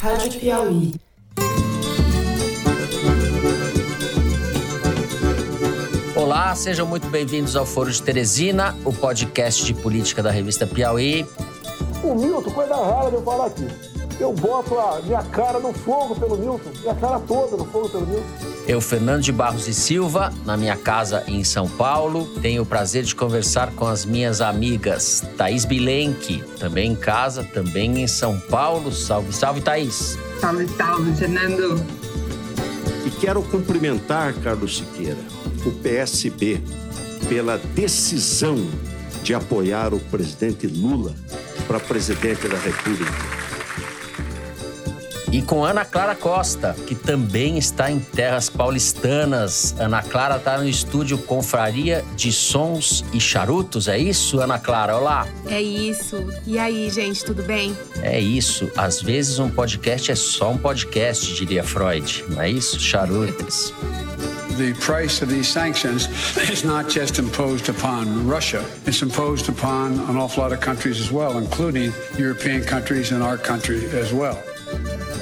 Rádio Piauí. Olá, sejam muito bem-vindos ao Foro de Teresina, o podcast de política da revista Piauí. O Milton, coisa rara de eu falar aqui. Eu boto a minha cara no fogo pelo Milton, minha cara toda no fogo pelo Milton. Eu, Fernando de Barros e Silva, na minha casa em São Paulo. Tenho o prazer de conversar com as minhas amigas Thaís Bilenque, também em casa, também em São Paulo. Salve, salve, Thaís. Salve, salve, Fernando. E quero cumprimentar, Carlos Siqueira, o PSB pela decisão de apoiar o presidente Lula para presidente da República e com Ana Clara Costa, que também está em terras paulistanas. Ana Clara está no estúdio Confraria de Sons e Charutos, é isso, Ana Clara? Olá. É isso. E aí, gente, tudo bem? É isso. Às vezes um podcast é só um podcast, diria Freud. Não é isso? Charutos. the price of these sanctions is not just imposed upon Russia, it's imposed upon an awful lot of countries as well, including European countries and our country as well.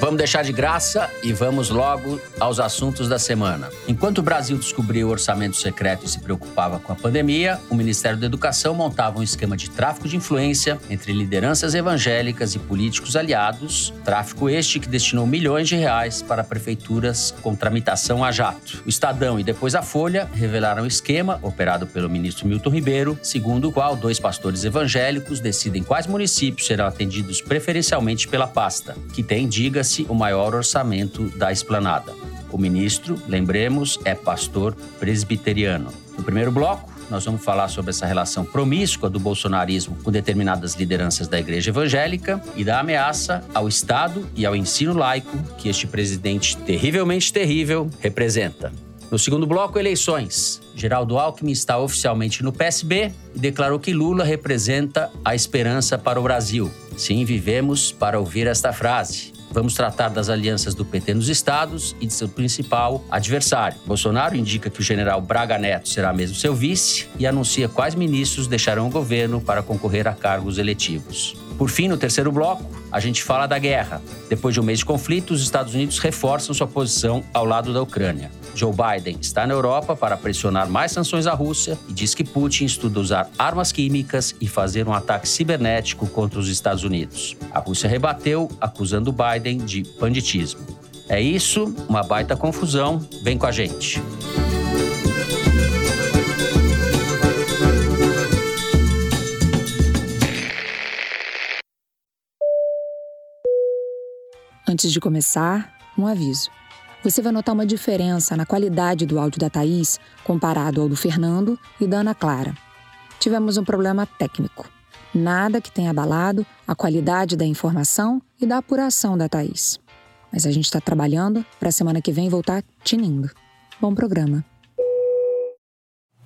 Vamos deixar de graça e vamos logo aos assuntos da semana. Enquanto o Brasil descobriu o orçamento secreto e se preocupava com a pandemia, o Ministério da Educação montava um esquema de tráfico de influência entre lideranças evangélicas e políticos aliados, tráfico este que destinou milhões de reais para prefeituras com tramitação a jato. O Estadão e depois a Folha revelaram o esquema operado pelo ministro Milton Ribeiro, segundo o qual dois pastores evangélicos decidem quais municípios serão atendidos preferencialmente pela pasta, que tem, diga-se, o maior orçamento da esplanada. O ministro, lembremos, é pastor presbiteriano. No primeiro bloco, nós vamos falar sobre essa relação promíscua do bolsonarismo com determinadas lideranças da igreja evangélica e da ameaça ao Estado e ao ensino laico que este presidente terrivelmente terrível representa. No segundo bloco, eleições. Geraldo Alckmin está oficialmente no PSB e declarou que Lula representa a esperança para o Brasil. Sim, vivemos para ouvir esta frase. Vamos tratar das alianças do PT nos estados e de seu principal adversário. Bolsonaro indica que o general Braga Neto será mesmo seu vice e anuncia quais ministros deixarão o governo para concorrer a cargos eletivos. Por fim, no terceiro bloco, a gente fala da guerra. Depois de um mês de conflito, os Estados Unidos reforçam sua posição ao lado da Ucrânia. Joe Biden está na Europa para pressionar mais sanções à Rússia e diz que Putin estuda usar armas químicas e fazer um ataque cibernético contra os Estados Unidos. A Rússia rebateu, acusando Biden de banditismo. É isso, uma baita confusão. Vem com a gente. Antes de começar, um aviso. Você vai notar uma diferença na qualidade do áudio da Thaís comparado ao do Fernando e da Ana Clara. Tivemos um problema técnico. Nada que tenha abalado a qualidade da informação e da apuração da Thaís. Mas a gente está trabalhando para a semana que vem voltar tinindo. Bom programa.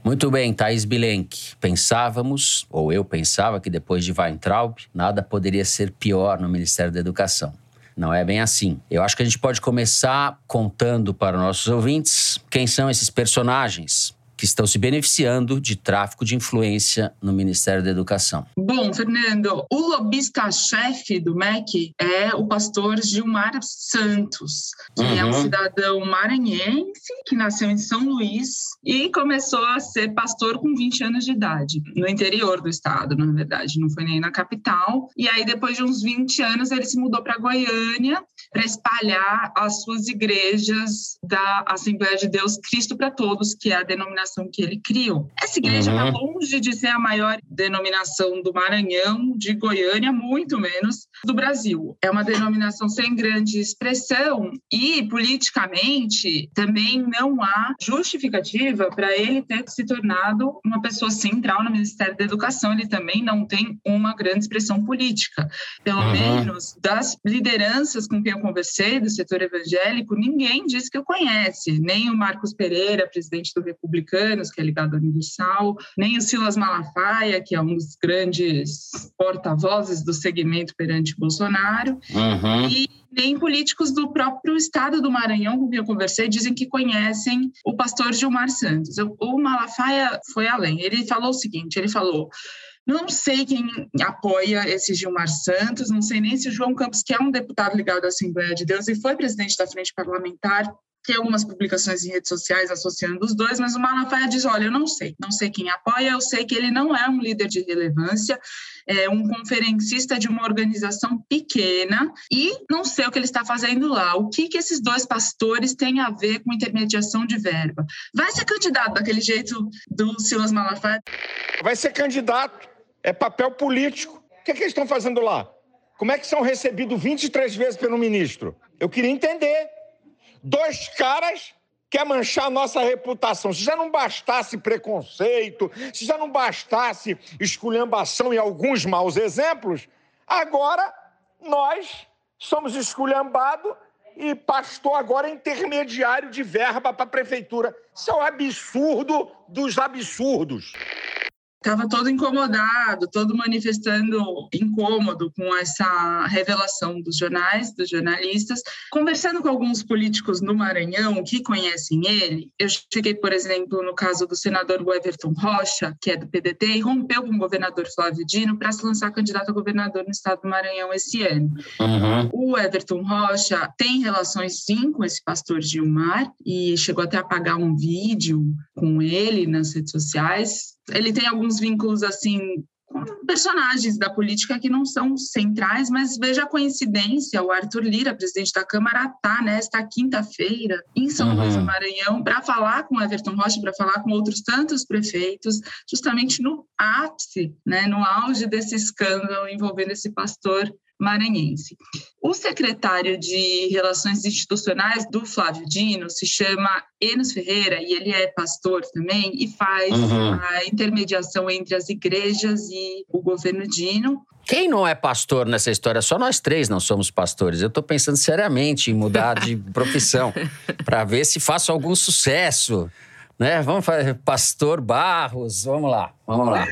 Muito bem, Thaís Bilenque. Pensávamos, ou eu pensava, que depois de Weintraub, nada poderia ser pior no Ministério da Educação. Não é bem assim. Eu acho que a gente pode começar contando para nossos ouvintes quem são esses personagens que estão se beneficiando de tráfico de influência no Ministério da Educação. Bom, Fernando, o lobista-chefe do MEC é o pastor Gilmar Santos, que uhum. é um uhum. cidadão maranhense que nasceu em São Luís e começou a ser pastor com 20 anos de idade, no interior do estado, na verdade, não foi nem na capital. E aí, depois de uns 20 anos, ele se mudou para Goiânia para espalhar as suas igrejas da Assembleia de Deus Cristo para Todos, que é a denominação denominação que ele criou. Essa igreja está uhum. longe de ser a maior denominação do Maranhão, de Goiânia, muito menos do Brasil. É uma denominação sem grande expressão e, politicamente, também não há justificativa para ele ter se tornado uma pessoa central no Ministério da Educação. Ele também não tem uma grande expressão política. Pelo uhum. menos das lideranças com quem eu conversei do setor evangélico, ninguém disse que eu conhece, nem o Marcos Pereira, presidente do Republicano que é ligado à Universal, nem o Silas Malafaia, que é um dos grandes porta-vozes do segmento perante Bolsonaro, uhum. e nem políticos do próprio estado do Maranhão com quem eu conversei dizem que conhecem o pastor Gilmar Santos. O Malafaia foi além. Ele falou o seguinte: ele falou Não sei quem apoia esse Gilmar Santos, não sei nem se o João Campos, que é um deputado ligado à Assembleia de Deus e foi presidente da Frente Parlamentar, tem algumas publicações em redes sociais associando os dois, mas o Malafaia diz: olha, eu não sei, não sei quem apoia, eu sei que ele não é um líder de relevância, é um conferencista de uma organização pequena e não sei o que ele está fazendo lá. O que, que esses dois pastores têm a ver com intermediação de verba? Vai ser candidato daquele jeito do Silas Malafaia? Vai ser candidato, é papel político. O que, é que eles estão fazendo lá? Como é que são recebidos 23 vezes pelo ministro? Eu queria entender dois caras quer manchar a nossa reputação. Se já não bastasse preconceito, se já não bastasse esculhambação e alguns maus exemplos, agora nós somos esculhambados e pastor agora é intermediário de verba para a prefeitura. Isso é o um absurdo dos absurdos estava todo incomodado, todo manifestando incômodo com essa revelação dos jornais, dos jornalistas. Conversando com alguns políticos no Maranhão que conhecem ele, eu cheguei, por exemplo, no caso do senador Everton Rocha, que é do PDT, e rompeu com o governador Flávio Dino para se lançar candidato a governador no estado do Maranhão esse ano. Uhum. O Everton Rocha tem relações, sim, com esse pastor Gilmar e chegou até a pagar um vídeo com ele nas redes sociais, ele tem alguns vínculos assim com personagens da política que não são centrais, mas veja a coincidência, o Arthur Lira, presidente da Câmara, está nesta quinta-feira em São uhum. Luís do Maranhão para falar com Everton Rocha, para falar com outros tantos prefeitos, justamente no ápice, né, no auge desse escândalo envolvendo esse pastor maranhense. O secretário de Relações Institucionais do Flávio Dino se chama Enos Ferreira e ele é pastor também e faz uhum. a intermediação entre as igrejas e o governo Dino. Quem não é pastor nessa história? Só nós três não somos pastores. Eu estou pensando seriamente em mudar de profissão para ver se faço algum sucesso. Né? Vamos fazer Pastor Barros, vamos lá, vamos lá.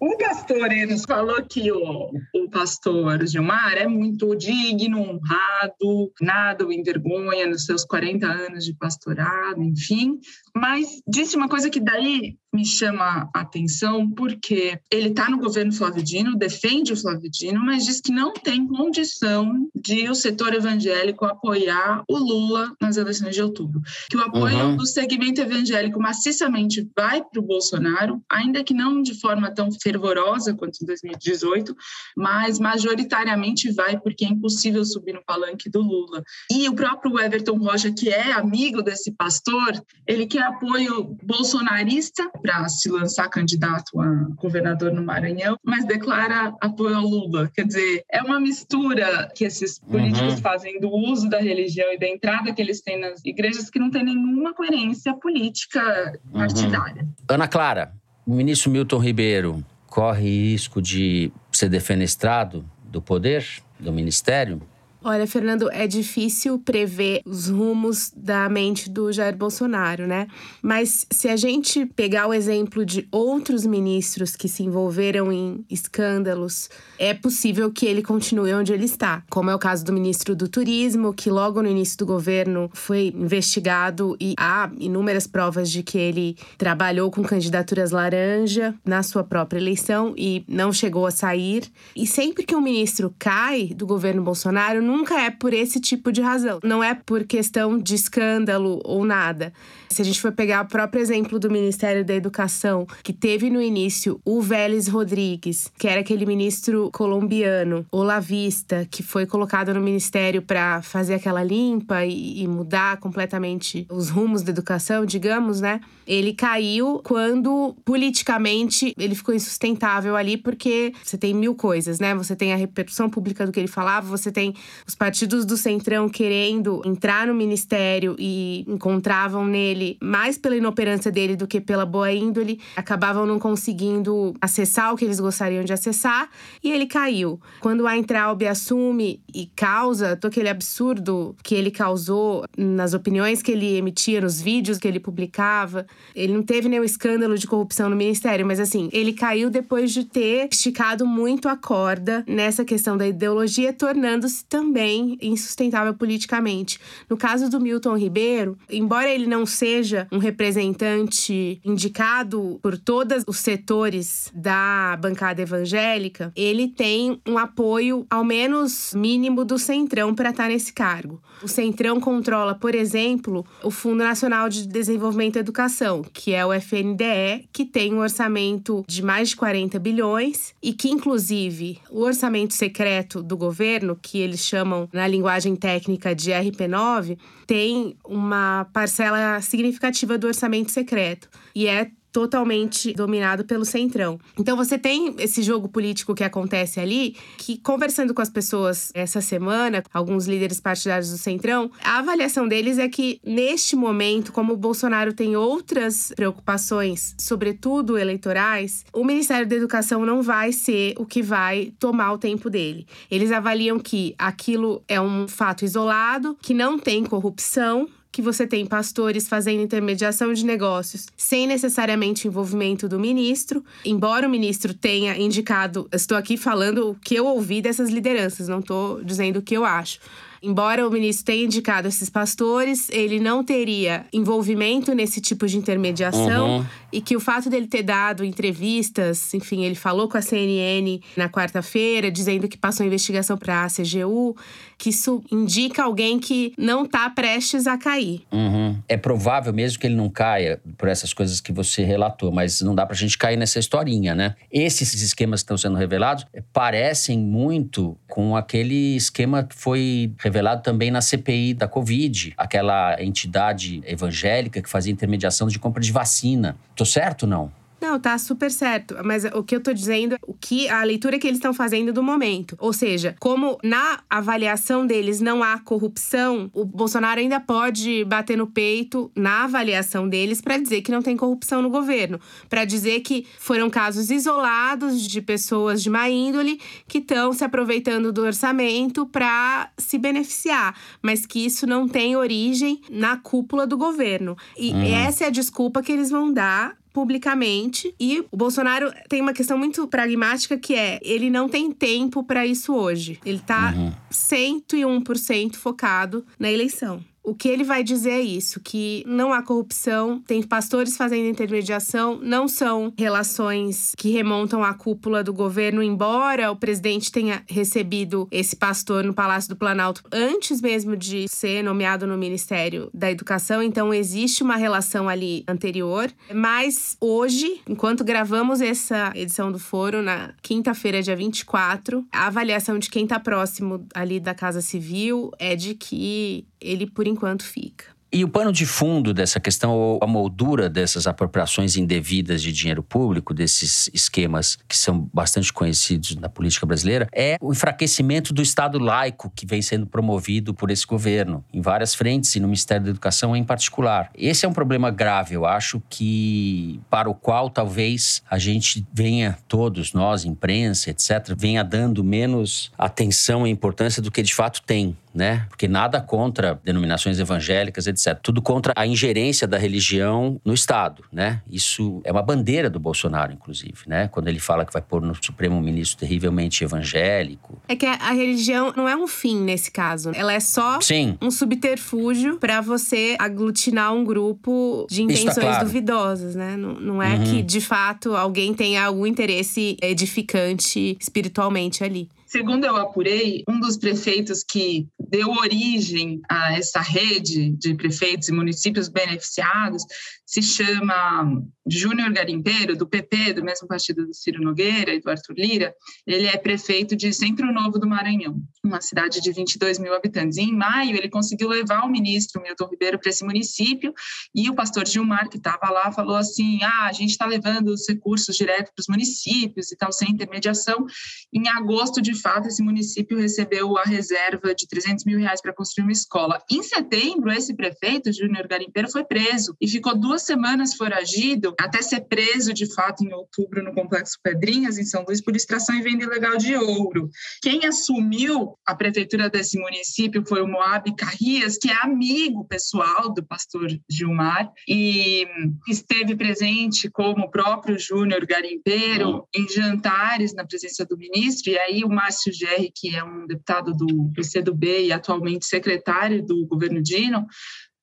O pastor Enos falou que o, o pastor Gilmar é muito digno, honrado, nada o envergonha nos seus 40 anos de pastorado, enfim. Mas disse uma coisa que daí me chama a atenção, porque ele está no governo Flávio Dino, defende o Flávio Dino, mas diz que não tem condição de o setor evangélico apoiar o Lula nas eleições de outubro. Que o apoio uhum. do segmento evangélico maciçamente vai para o Bolsonaro, ainda que não de forma tão fervorosa quanto em 2018, mas majoritariamente vai porque é impossível subir no palanque do Lula. E o próprio Everton Rocha, que é amigo desse pastor, ele quer apoio bolsonarista para se lançar candidato a governador no Maranhão, mas declara apoio ao Lula. Quer dizer, é uma mistura que esses políticos uhum. fazem do uso da religião e da entrada que eles têm nas igrejas que não tem nenhuma coerência política uhum. partidária. Uhum. Ana Clara, o ministro Milton Ribeiro corre risco de ser defenestrado do poder, do ministério? Olha, Fernando, é difícil prever os rumos da mente do Jair Bolsonaro, né? Mas se a gente pegar o exemplo de outros ministros que se envolveram em escândalos, é possível que ele continue onde ele está. Como é o caso do ministro do Turismo, que logo no início do governo foi investigado e há inúmeras provas de que ele trabalhou com candidaturas laranja na sua própria eleição e não chegou a sair. E sempre que um ministro cai do governo Bolsonaro, nunca é por esse tipo de razão. Não é por questão de escândalo ou nada. Se a gente for pegar o próprio exemplo do Ministério da Educação, que teve no início o Vélez Rodrigues, que era aquele ministro colombiano, olavista, que foi colocado no ministério para fazer aquela limpa e, e mudar completamente os rumos da educação, digamos, né? Ele caiu quando politicamente ele ficou insustentável ali, porque você tem mil coisas, né? Você tem a repercussão pública do que ele falava, você tem os partidos do Centrão querendo entrar no ministério e encontravam nele, mais pela inoperância dele do que pela boa índole, acabavam não conseguindo acessar o que eles gostariam de acessar e ele caiu. Quando a Entraub assume e causa todo aquele absurdo que ele causou nas opiniões que ele emitia, nos vídeos que ele publicava, ele não teve nenhum escândalo de corrupção no ministério, mas assim, ele caiu depois de ter esticado muito a corda nessa questão da ideologia, tornando-se também também insustentável politicamente. No caso do Milton Ribeiro, embora ele não seja um representante indicado por todos os setores da bancada evangélica, ele tem um apoio, ao menos mínimo, do Centrão para estar nesse cargo. O Centrão controla, por exemplo, o Fundo Nacional de Desenvolvimento e Educação, que é o FNDE, que tem um orçamento de mais de 40 bilhões e que, inclusive, o orçamento secreto do governo, que eles chamam na linguagem técnica de RP9, tem uma parcela significativa do orçamento secreto. E é totalmente dominado pelo Centrão. Então você tem esse jogo político que acontece ali, que conversando com as pessoas essa semana, alguns líderes partidários do Centrão, a avaliação deles é que neste momento, como o Bolsonaro tem outras preocupações, sobretudo eleitorais, o Ministério da Educação não vai ser o que vai tomar o tempo dele. Eles avaliam que aquilo é um fato isolado, que não tem corrupção, que você tem pastores fazendo intermediação de negócios sem necessariamente envolvimento do ministro, embora o ministro tenha indicado, estou aqui falando o que eu ouvi dessas lideranças, não estou dizendo o que eu acho. Embora o ministro tenha indicado esses pastores, ele não teria envolvimento nesse tipo de intermediação uhum. e que o fato dele ter dado entrevistas, enfim, ele falou com a CNN na quarta-feira, dizendo que passou investigação para a CGU, que isso indica alguém que não está prestes a cair. Uhum. É provável mesmo que ele não caia por essas coisas que você relatou, mas não dá para a gente cair nessa historinha, né? Esses esquemas que estão sendo revelados parecem muito com aquele esquema que foi revelado também na CPI da Covid, aquela entidade evangélica que fazia intermediação de compra de vacina. Tô certo ou não? Não, tá super certo. Mas o que eu tô dizendo é o que a leitura que eles estão fazendo do momento. Ou seja, como na avaliação deles não há corrupção, o Bolsonaro ainda pode bater no peito na avaliação deles para dizer que não tem corrupção no governo, para dizer que foram casos isolados de pessoas de má índole que estão se aproveitando do orçamento para se beneficiar, mas que isso não tem origem na cúpula do governo. E hum. essa é a desculpa que eles vão dar publicamente. E o Bolsonaro tem uma questão muito pragmática que é: ele não tem tempo para isso hoje. Ele tá uhum. 101% focado na eleição. O que ele vai dizer é isso: que não há corrupção, tem pastores fazendo intermediação, não são relações que remontam à cúpula do governo, embora o presidente tenha recebido esse pastor no Palácio do Planalto antes mesmo de ser nomeado no Ministério da Educação, então existe uma relação ali anterior. Mas hoje, enquanto gravamos essa edição do foro, na quinta-feira, dia 24, a avaliação de quem está próximo ali da Casa Civil é de que ele, por enquanto, fica. E o pano de fundo dessa questão, ou a moldura dessas apropriações indevidas de dinheiro público, desses esquemas que são bastante conhecidos na política brasileira, é o enfraquecimento do Estado laico que vem sendo promovido por esse governo, em várias frentes e no Ministério da Educação em particular. Esse é um problema grave, eu acho, que para o qual talvez a gente venha, todos nós, imprensa, etc., venha dando menos atenção e importância do que de fato tem né? Porque nada contra denominações evangélicas, etc. Tudo contra a ingerência da religião no Estado, né? Isso é uma bandeira do Bolsonaro, inclusive, né? Quando ele fala que vai pôr no Supremo ministro terrivelmente evangélico. É que a religião não é um fim nesse caso. Ela é só Sim. um subterfúgio para você aglutinar um grupo de tá intenções claro. duvidosas, né? Não, não é uhum. que, de fato, alguém tenha algum interesse edificante espiritualmente ali. Segundo eu apurei, um dos prefeitos que deu origem a essa rede de prefeitos e municípios beneficiados se chama Júnior Garimpeiro, do PP, do mesmo partido do Ciro Nogueira e do Arthur Lira. Ele é prefeito de Centro Novo do Maranhão, uma cidade de 22 mil habitantes. E em maio, ele conseguiu levar o ministro Milton Ribeiro para esse município e o pastor Gilmar, que estava lá, falou assim: ah, a gente está levando os recursos direto para os municípios e tal, sem intermediação. Em agosto, de fato, esse município recebeu a reserva de 300 200 mil reais para construir uma escola. Em setembro, esse prefeito, Júnior Garimpeiro, foi preso e ficou duas semanas foragido até ser preso de fato em outubro no Complexo Pedrinhas, em São Luís, por extração e venda ilegal de ouro. Quem assumiu a prefeitura desse município foi o Moab Carrias, que é amigo pessoal do pastor Gilmar e esteve presente como o próprio Júnior Garimpeiro em jantares na presença do ministro. E aí o Márcio Gerri, que é um deputado do PCdoB e atualmente secretário do governo Dino,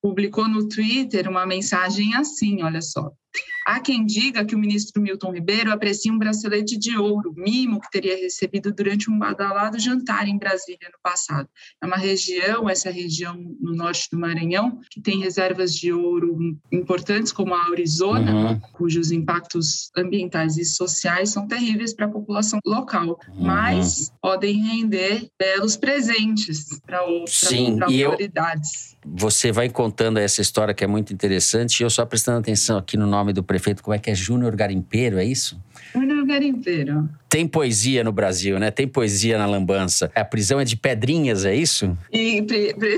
publicou no Twitter uma mensagem assim, olha só. Há quem diga que o ministro Milton Ribeiro aprecia um bracelete de ouro, mimo que teria recebido durante um badalado jantar em Brasília no passado. É uma região, essa região no norte do Maranhão, que tem reservas de ouro importantes, como a Arizona, uhum. cujos impactos ambientais e sociais são terríveis para a população local, uhum. mas podem render belos presentes para autoridades. Eu, você vai contando essa história que é muito interessante, e eu só prestando atenção aqui no nome do prefeito, como é que é? Júnior Garimpeiro, é isso? Júnior Garimpeiro. Tem poesia no Brasil, né? Tem poesia na lambança. A prisão é de Pedrinhas, é isso? E, pre, pre...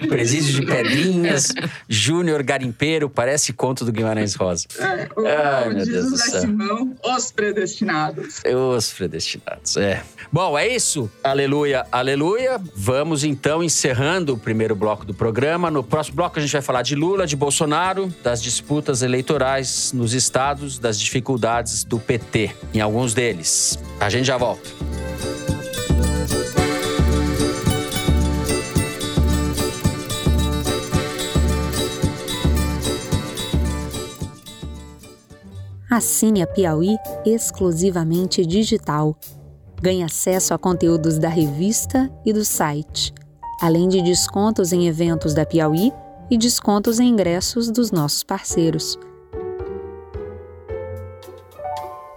Presídio de Pedrinhas, Júnior Garimpeiro, parece conto do Guimarães Rosa. É, o, Ai, meu Deus do céu. Simão, os predestinados. Os predestinados, é. Bom, é isso. Aleluia, aleluia. Vamos então encerrando o primeiro bloco do programa. No próximo bloco a gente vai falar de Lula, de Bolsonaro, das disputas eleitorais nos estados, das dificuldades do PT em alguns deles. A gente já volta. Assine a Piauí exclusivamente digital. Ganhe acesso a conteúdos da revista e do site, além de descontos em eventos da Piauí e descontos em ingressos dos nossos parceiros.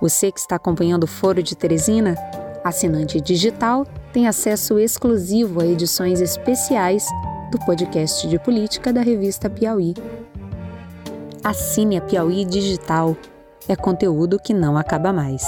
Você que está acompanhando o Foro de Teresina, assinante digital, tem acesso exclusivo a edições especiais do podcast de política da revista Piauí. Assine a Piauí Digital. É conteúdo que não acaba mais.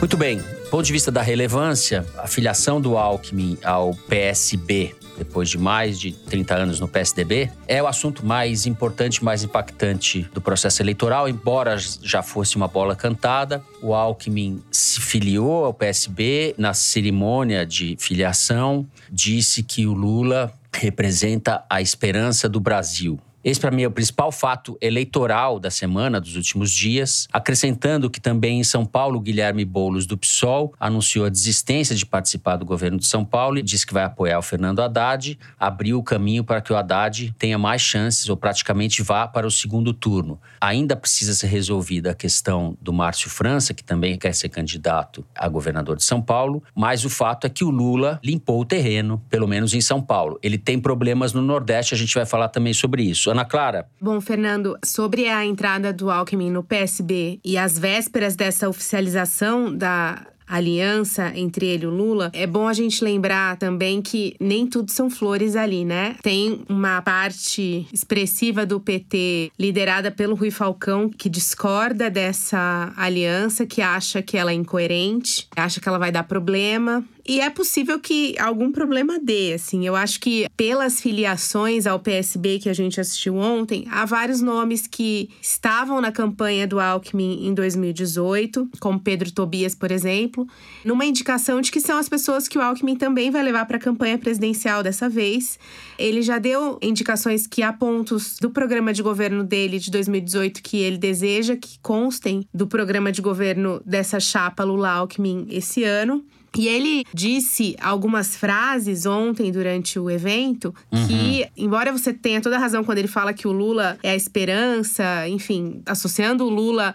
Muito bem, ponto de vista da relevância, a filiação do Alckmin ao PSB depois de mais de 30 anos no PSDB, é o assunto mais importante, mais impactante do processo eleitoral, embora já fosse uma bola cantada. O Alckmin se filiou ao PSB na cerimônia de filiação, disse que o Lula representa a esperança do Brasil. Esse, para mim, é o principal fato eleitoral da semana, dos últimos dias. Acrescentando que também em São Paulo, Guilherme Boulos, do PSOL, anunciou a desistência de participar do governo de São Paulo e disse que vai apoiar o Fernando Haddad, abriu o caminho para que o Haddad tenha mais chances ou praticamente vá para o segundo turno. Ainda precisa ser resolvida a questão do Márcio França, que também quer ser candidato a governador de São Paulo, mas o fato é que o Lula limpou o terreno, pelo menos em São Paulo. Ele tem problemas no Nordeste, a gente vai falar também sobre isso. Ana Clara. Bom, Fernando, sobre a entrada do Alckmin no PSB e as vésperas dessa oficialização da aliança entre ele e o Lula, é bom a gente lembrar também que nem tudo são flores ali, né? Tem uma parte expressiva do PT liderada pelo Rui Falcão que discorda dessa aliança, que acha que ela é incoerente, acha que ela vai dar problema. E é possível que algum problema dê, assim. Eu acho que pelas filiações ao PSB que a gente assistiu ontem, há vários nomes que estavam na campanha do Alckmin em 2018, como Pedro Tobias, por exemplo, numa indicação de que são as pessoas que o Alckmin também vai levar para a campanha presidencial dessa vez. Ele já deu indicações que há pontos do programa de governo dele de 2018 que ele deseja que constem do programa de governo dessa chapa Lula-Alckmin esse ano. E ele disse algumas frases ontem durante o evento uhum. que, embora você tenha toda a razão quando ele fala que o Lula é a esperança, enfim, associando o Lula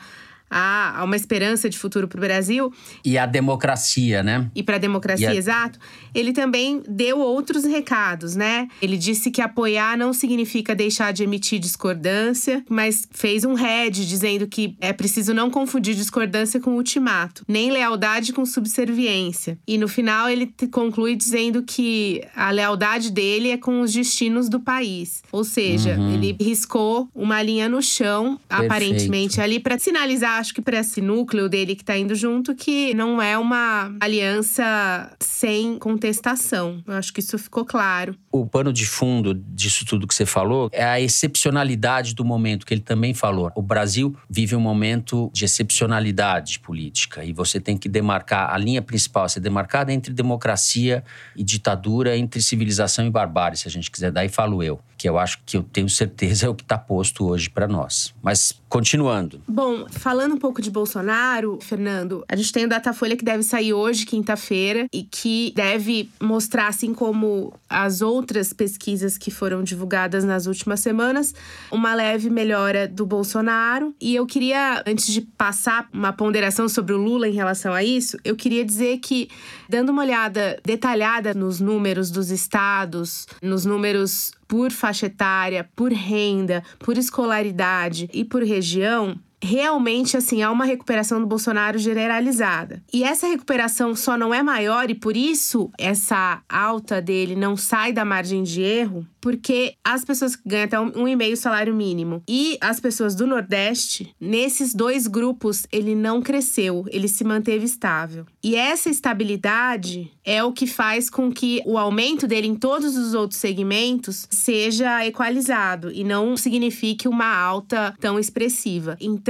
há uma esperança de futuro para o Brasil. E a democracia, né? E para a democracia, a... exato. Ele também deu outros recados, né? Ele disse que apoiar não significa deixar de emitir discordância, mas fez um head dizendo que é preciso não confundir discordância com ultimato, nem lealdade com subserviência. E no final ele conclui dizendo que a lealdade dele é com os destinos do país. Ou seja, uhum. ele riscou uma linha no chão, Perfeito. aparentemente ali para sinalizar acho que para esse núcleo dele que está indo junto, que não é uma aliança sem contestação. Eu acho que isso ficou claro. O pano de fundo disso tudo que você falou é a excepcionalidade do momento que ele também falou. O Brasil vive um momento de excepcionalidade política e você tem que demarcar a linha principal a ser demarcada entre democracia e ditadura, entre civilização e barbárie, se a gente quiser. Daí falo eu, que eu acho que eu tenho certeza é o que está posto hoje para nós. Mas continuando. Bom, falando um pouco de Bolsonaro, Fernando, a gente tem o Datafolha que deve sair hoje, quinta-feira, e que deve mostrar, assim como as outras pesquisas que foram divulgadas nas últimas semanas, uma leve melhora do Bolsonaro. E eu queria, antes de passar uma ponderação sobre o Lula em relação a isso, eu queria dizer que, dando uma olhada detalhada nos números dos estados, nos números por faixa etária, por renda, por escolaridade e por região, realmente assim há uma recuperação do Bolsonaro generalizada. E essa recuperação só não é maior e por isso essa alta dele não sai da margem de erro, porque as pessoas que ganham até um, e meio salário mínimo e as pessoas do Nordeste, nesses dois grupos ele não cresceu, ele se manteve estável. E essa estabilidade é o que faz com que o aumento dele em todos os outros segmentos seja equalizado e não signifique uma alta tão expressiva. Então,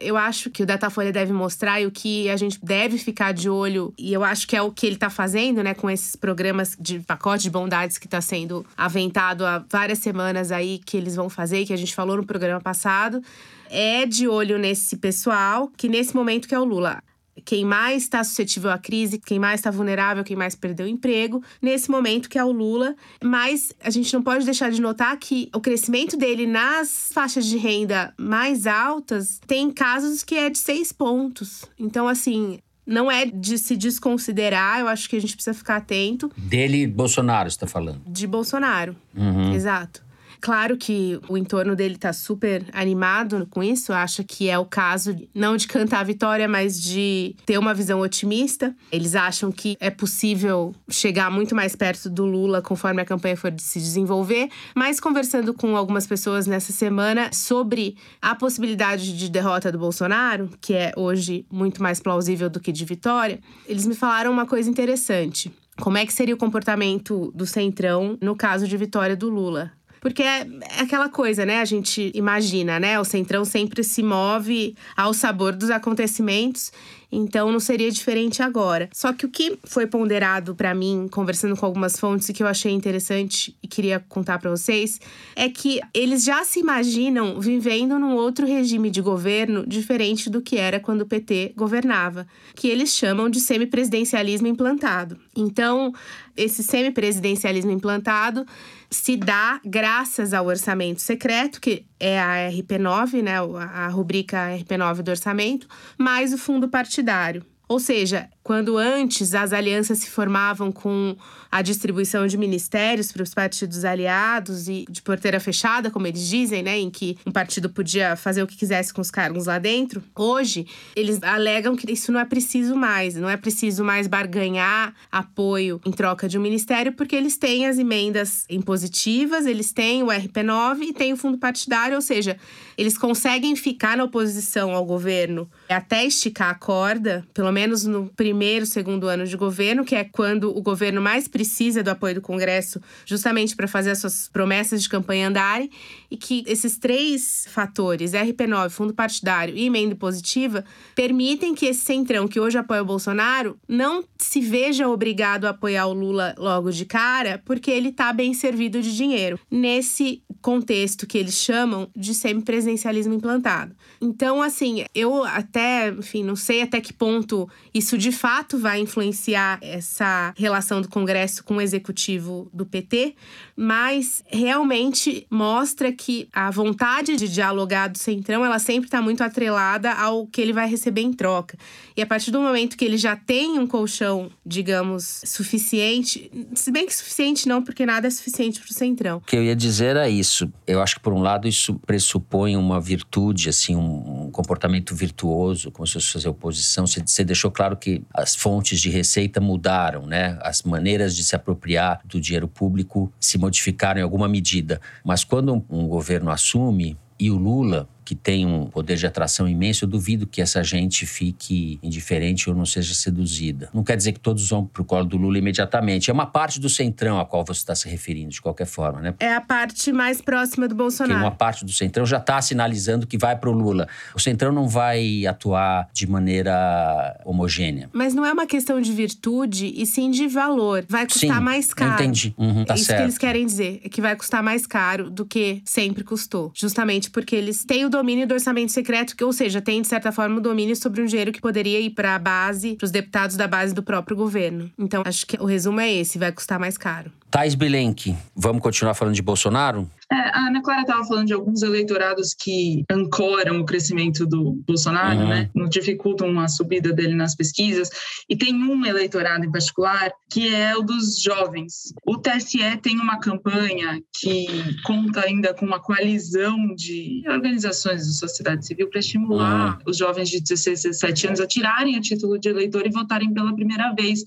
eu acho que o Datafolha deve mostrar e o que a gente deve ficar de olho, e eu acho que é o que ele está fazendo, né, com esses programas de pacote de bondades que está sendo aventado há várias semanas aí que eles vão fazer, que a gente falou no programa passado, é de olho nesse pessoal, que nesse momento que é o Lula. Quem mais está suscetível à crise, quem mais está vulnerável, quem mais perdeu o emprego, nesse momento que é o Lula. Mas a gente não pode deixar de notar que o crescimento dele nas faixas de renda mais altas tem casos que é de seis pontos. Então, assim, não é de se desconsiderar, eu acho que a gente precisa ficar atento. Dele, Bolsonaro, está falando? De Bolsonaro, uhum. exato. Claro que o entorno dele tá super animado com isso, acha que é o caso não de cantar a vitória, mas de ter uma visão otimista. Eles acham que é possível chegar muito mais perto do Lula conforme a campanha for se desenvolver. Mas conversando com algumas pessoas nessa semana sobre a possibilidade de derrota do Bolsonaro, que é hoje muito mais plausível do que de vitória, eles me falaram uma coisa interessante. Como é que seria o comportamento do Centrão no caso de vitória do Lula? Porque é, é, aquela coisa, né? A gente imagina, né? O Centrão sempre se move ao sabor dos acontecimentos então não seria diferente agora. Só que o que foi ponderado para mim, conversando com algumas fontes e que eu achei interessante e queria contar para vocês, é que eles já se imaginam vivendo num outro regime de governo diferente do que era quando o PT governava, que eles chamam de semipresidencialismo implantado. Então, esse semipresidencialismo implantado se dá graças ao orçamento secreto, que é a RP9, né, a rubrica RP9 do orçamento, mais o fundo partidário. Ou seja, quando antes as alianças se formavam com a distribuição de ministérios para os partidos aliados e de porteira fechada, como eles dizem, né, em que um partido podia fazer o que quisesse com os cargos lá dentro. Hoje, eles alegam que isso não é preciso mais, não é preciso mais barganhar apoio em troca de um ministério, porque eles têm as emendas impositivas, eles têm o RP9 e têm o fundo partidário, ou seja, eles conseguem ficar na oposição ao governo até esticar a corda, pelo menos no primeiro primeiro, segundo ano de governo, que é quando o governo mais precisa do apoio do Congresso, justamente para fazer as suas promessas de campanha andarem, e que esses três fatores, RP9, fundo partidário e emenda positiva, permitem que esse centrão que hoje apoia o Bolsonaro não se veja obrigado a apoiar o Lula logo de cara, porque ele está bem servido de dinheiro. Nesse contexto que eles chamam de semipresidencialismo implantado. Então, assim, eu até, enfim, não sei até que ponto isso de fato fato vai influenciar essa relação do Congresso com o executivo do PT, mas realmente mostra que a vontade de dialogar do Centrão, ela sempre está muito atrelada ao que ele vai receber em troca. E a partir do momento que ele já tem um colchão, digamos, suficiente, se bem que suficiente não, porque nada é suficiente para o Centrão. O que eu ia dizer é isso. Eu acho que, por um lado, isso pressupõe uma virtude, assim, um comportamento virtuoso, como se fosse fazer oposição. Você deixou claro que as fontes de receita mudaram, né? As maneiras de se apropriar do dinheiro público se modificaram em alguma medida. Mas quando um governo assume, e o Lula que tem um poder de atração imenso, eu duvido que essa gente fique indiferente ou não seja seduzida. Não quer dizer que todos vão pro colo do Lula imediatamente. É uma parte do centrão a qual você está se referindo, de qualquer forma, né? É a parte mais próxima do Bolsonaro. Que uma parte do centrão já está sinalizando que vai pro Lula. O centrão não vai atuar de maneira homogênea. Mas não é uma questão de virtude, e sim de valor. Vai custar sim, mais caro. Entendi. Uhum, tá Isso certo. que eles querem dizer. É que vai custar mais caro do que sempre custou. Justamente porque eles têm o domínio do orçamento secreto, que, ou seja, tem, de certa forma, o domínio sobre um dinheiro que poderia ir para a base, para os deputados da base do próprio governo. Então, acho que o resumo é esse: vai custar mais caro. Thais Bilenque, vamos continuar falando de Bolsonaro? É, a Ana Clara estava falando de alguns eleitorados que ancoram o crescimento do Bolsonaro, uhum. né? Dificultam a subida dele nas pesquisas. E tem um eleitorado em particular que é o dos jovens. O TSE tem uma campanha que conta ainda com uma coalizão de organizações da sociedade civil para estimular uhum. os jovens de 16, 17 anos a tirarem o título de eleitor e votarem pela primeira vez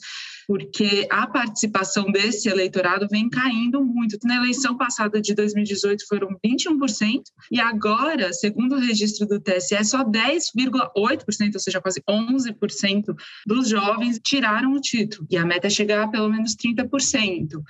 porque a participação desse eleitorado vem caindo muito. Na eleição passada de 2018 foram 21%, e agora, segundo o registro do TSE, só 10,8%, ou seja, quase 11% dos jovens tiraram o título. E a meta é chegar a pelo menos 30%.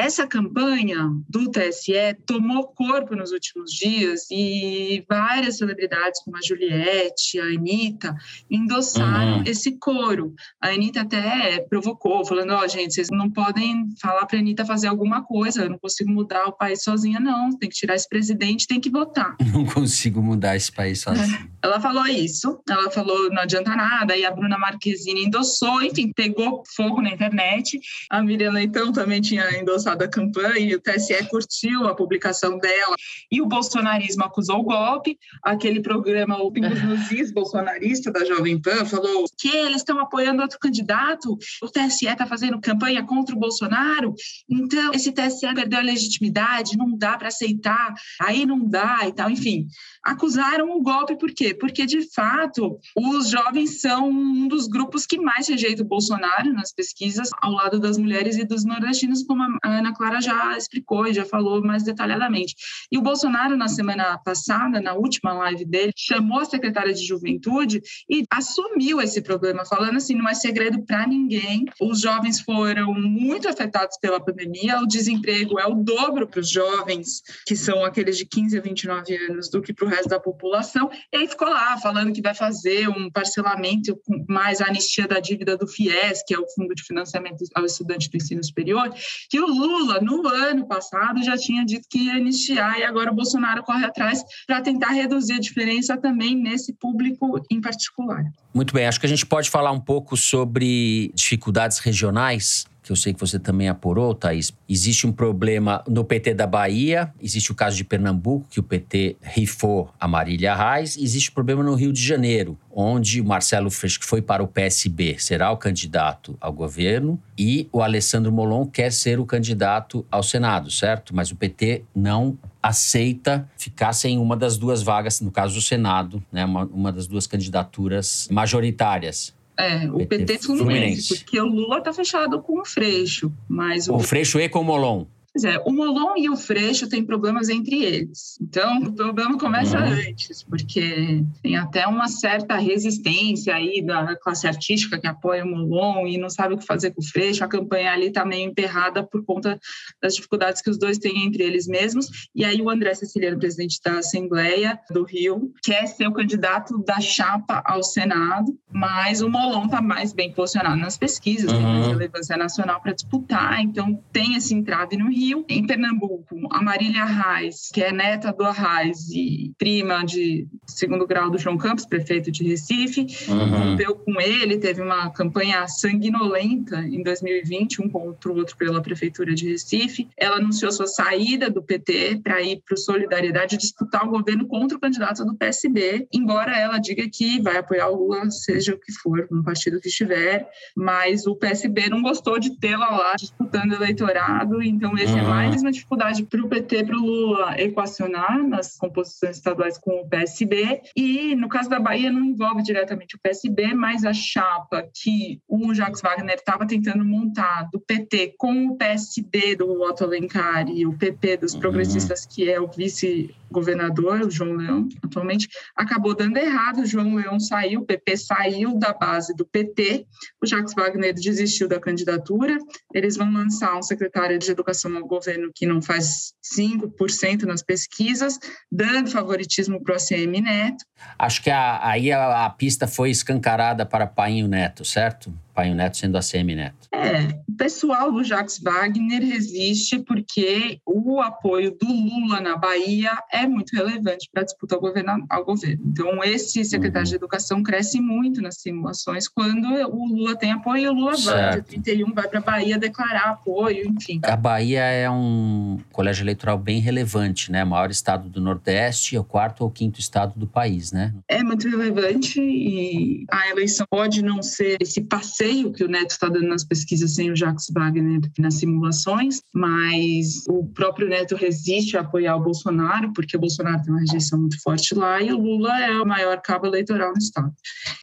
Essa campanha do TSE tomou corpo nos últimos dias e várias celebridades, como a Juliette, a Anitta, endossaram uhum. esse coro. A Anitta até provocou, falando: Ó, oh, gente, vocês não podem falar para a Anitta fazer alguma coisa, eu não consigo mudar o país sozinha, não. Tem que tirar esse presidente, tem que votar. Não consigo mudar esse país sozinha. Ela falou isso, ela falou: não adianta nada, e a Bruna Marquezine endossou, enfim, pegou fogo na internet. A Miriam Leitão também tinha endossado da campanha, o TSE curtiu a publicação dela e o bolsonarismo acusou o golpe. Aquele programa, o Pingos bolsonarista da Jovem Pan, falou que eles estão apoiando outro candidato, o TSE está fazendo campanha contra o Bolsonaro, então esse TSE perdeu a legitimidade, não dá para aceitar, aí não dá e tal, enfim. Acusaram o golpe por quê? Porque, de fato, os jovens são um dos grupos que mais rejeita o Bolsonaro nas pesquisas, ao lado das mulheres e dos nordestinos, como a Ana Clara já explicou e já falou mais detalhadamente. E o Bolsonaro, na semana passada, na última live dele, chamou a secretária de Juventude e assumiu esse problema, falando assim: não é segredo para ninguém. Os jovens foram muito afetados pela pandemia, o desemprego é o dobro para os jovens, que são aqueles de 15 a 29 anos, do que para resto da população. E aí ficou lá falando que vai fazer um parcelamento mais a anistia da dívida do FIES, que é o Fundo de Financiamento ao Estudante do Ensino Superior, que o Lula, no ano passado, já tinha dito que ia anistiar e agora o Bolsonaro corre atrás para tentar reduzir a diferença também nesse público em particular. Muito bem, acho que a gente pode falar um pouco sobre dificuldades regionais que eu sei que você também apurou, Thaís, existe um problema no PT da Bahia, existe o caso de Pernambuco, que o PT rifou a Marília Reis, existe o problema no Rio de Janeiro, onde o Marcelo Freixo, que foi para o PSB, será o candidato ao governo, e o Alessandro Molon quer ser o candidato ao Senado, certo? Mas o PT não aceita ficar sem uma das duas vagas, no caso do Senado, né, uma, uma das duas candidaturas majoritárias. É, o PT, PT Fluminense, Fluminense, porque o Lula está fechado com o Freixo, mas o, o Freixo e com o Molon. Pois é, o Molon e o Freixo têm problemas entre eles. Então, o problema começa uhum. antes, porque tem até uma certa resistência aí da classe artística que apoia o Molon e não sabe o que fazer com o Freixo. A campanha ali está meio emperrada por conta das dificuldades que os dois têm entre eles mesmos. E aí o André Ceciliano, presidente da Assembleia do Rio, quer ser o candidato da chapa ao Senado, mas o Molon está mais bem posicionado nas pesquisas, uhum. tem mais relevância nacional para disputar, então tem esse entrave no Rio Rio, em Pernambuco, a Marília Arraes, que é neta do Arraes e prima de segundo grau do João Campos, prefeito de Recife, uhum. rompeu com ele, teve uma campanha sanguinolenta em 2020, um contra o outro pela prefeitura de Recife. Ela anunciou sua saída do PT para ir para o Solidariedade disputar o governo contra o candidato do PSB, embora ela diga que vai apoiar o Lula, seja o que for, no partido que estiver, mas o PSB não gostou de tê-la lá disputando eleitorado, então esse é uhum. é mais uma dificuldade para o PT, para o Lula equacionar nas composições estaduais com o PSB, e no caso da Bahia não envolve diretamente o PSB, mas a chapa que o Jacques Wagner estava tentando montar do PT com o PSB do Otto Alencar e o PP dos uhum. progressistas, que é o vice-governador, o João Leão, atualmente, acabou dando errado, o João Leão saiu, o PP saiu da base do PT, o Jacques Wagner desistiu da candidatura, eles vão lançar um secretário de educação ao governo que não faz 5% nas pesquisas, dando favoritismo para o ACM Neto. Acho que a, aí a, a pista foi escancarada para Painho Neto, certo? Painho Neto sendo a CM Neto. É, o pessoal do Jacques Wagner resiste porque o apoio do Lula na Bahia é muito relevante para a disputa ao governo, ao governo. Então, esse secretário uhum. de Educação cresce muito nas simulações quando o Lula tem apoio, o Lula certo. vai, dia 31 vai para a Bahia declarar apoio, enfim. A Bahia é um colégio eleitoral bem relevante, né? O maior estado do Nordeste, é o quarto ou quinto estado do país, né? É muito relevante e a eleição pode não ser esse passeio passeio que o Neto está dando nas pesquisas sem o Jacques Wagner nas simulações, mas o próprio Neto resiste a apoiar o Bolsonaro, porque o Bolsonaro tem uma rejeição muito forte lá e o Lula é o maior cabo eleitoral no Estado.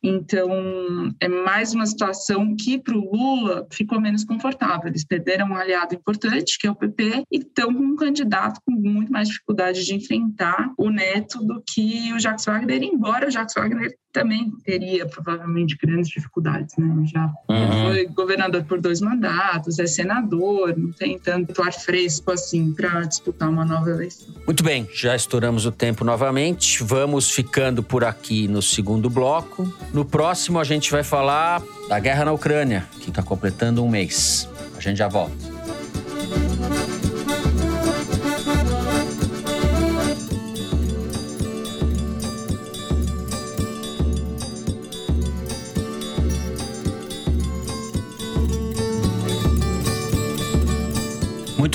Então, é mais uma situação que para o Lula ficou menos confortável. Eles perderam um aliado importante, que é o PP, e estão com um candidato com muito mais dificuldade de enfrentar o Neto do que o Jacques Wagner, embora o Jacques Wagner também teria provavelmente grandes dificuldades, né? Já uhum. foi governador por dois mandatos, é senador, não tem tanto ar fresco assim para disputar uma nova eleição. Muito bem, já estouramos o tempo novamente. Vamos ficando por aqui no segundo bloco. No próximo a gente vai falar da guerra na Ucrânia, que está completando um mês. A gente já volta.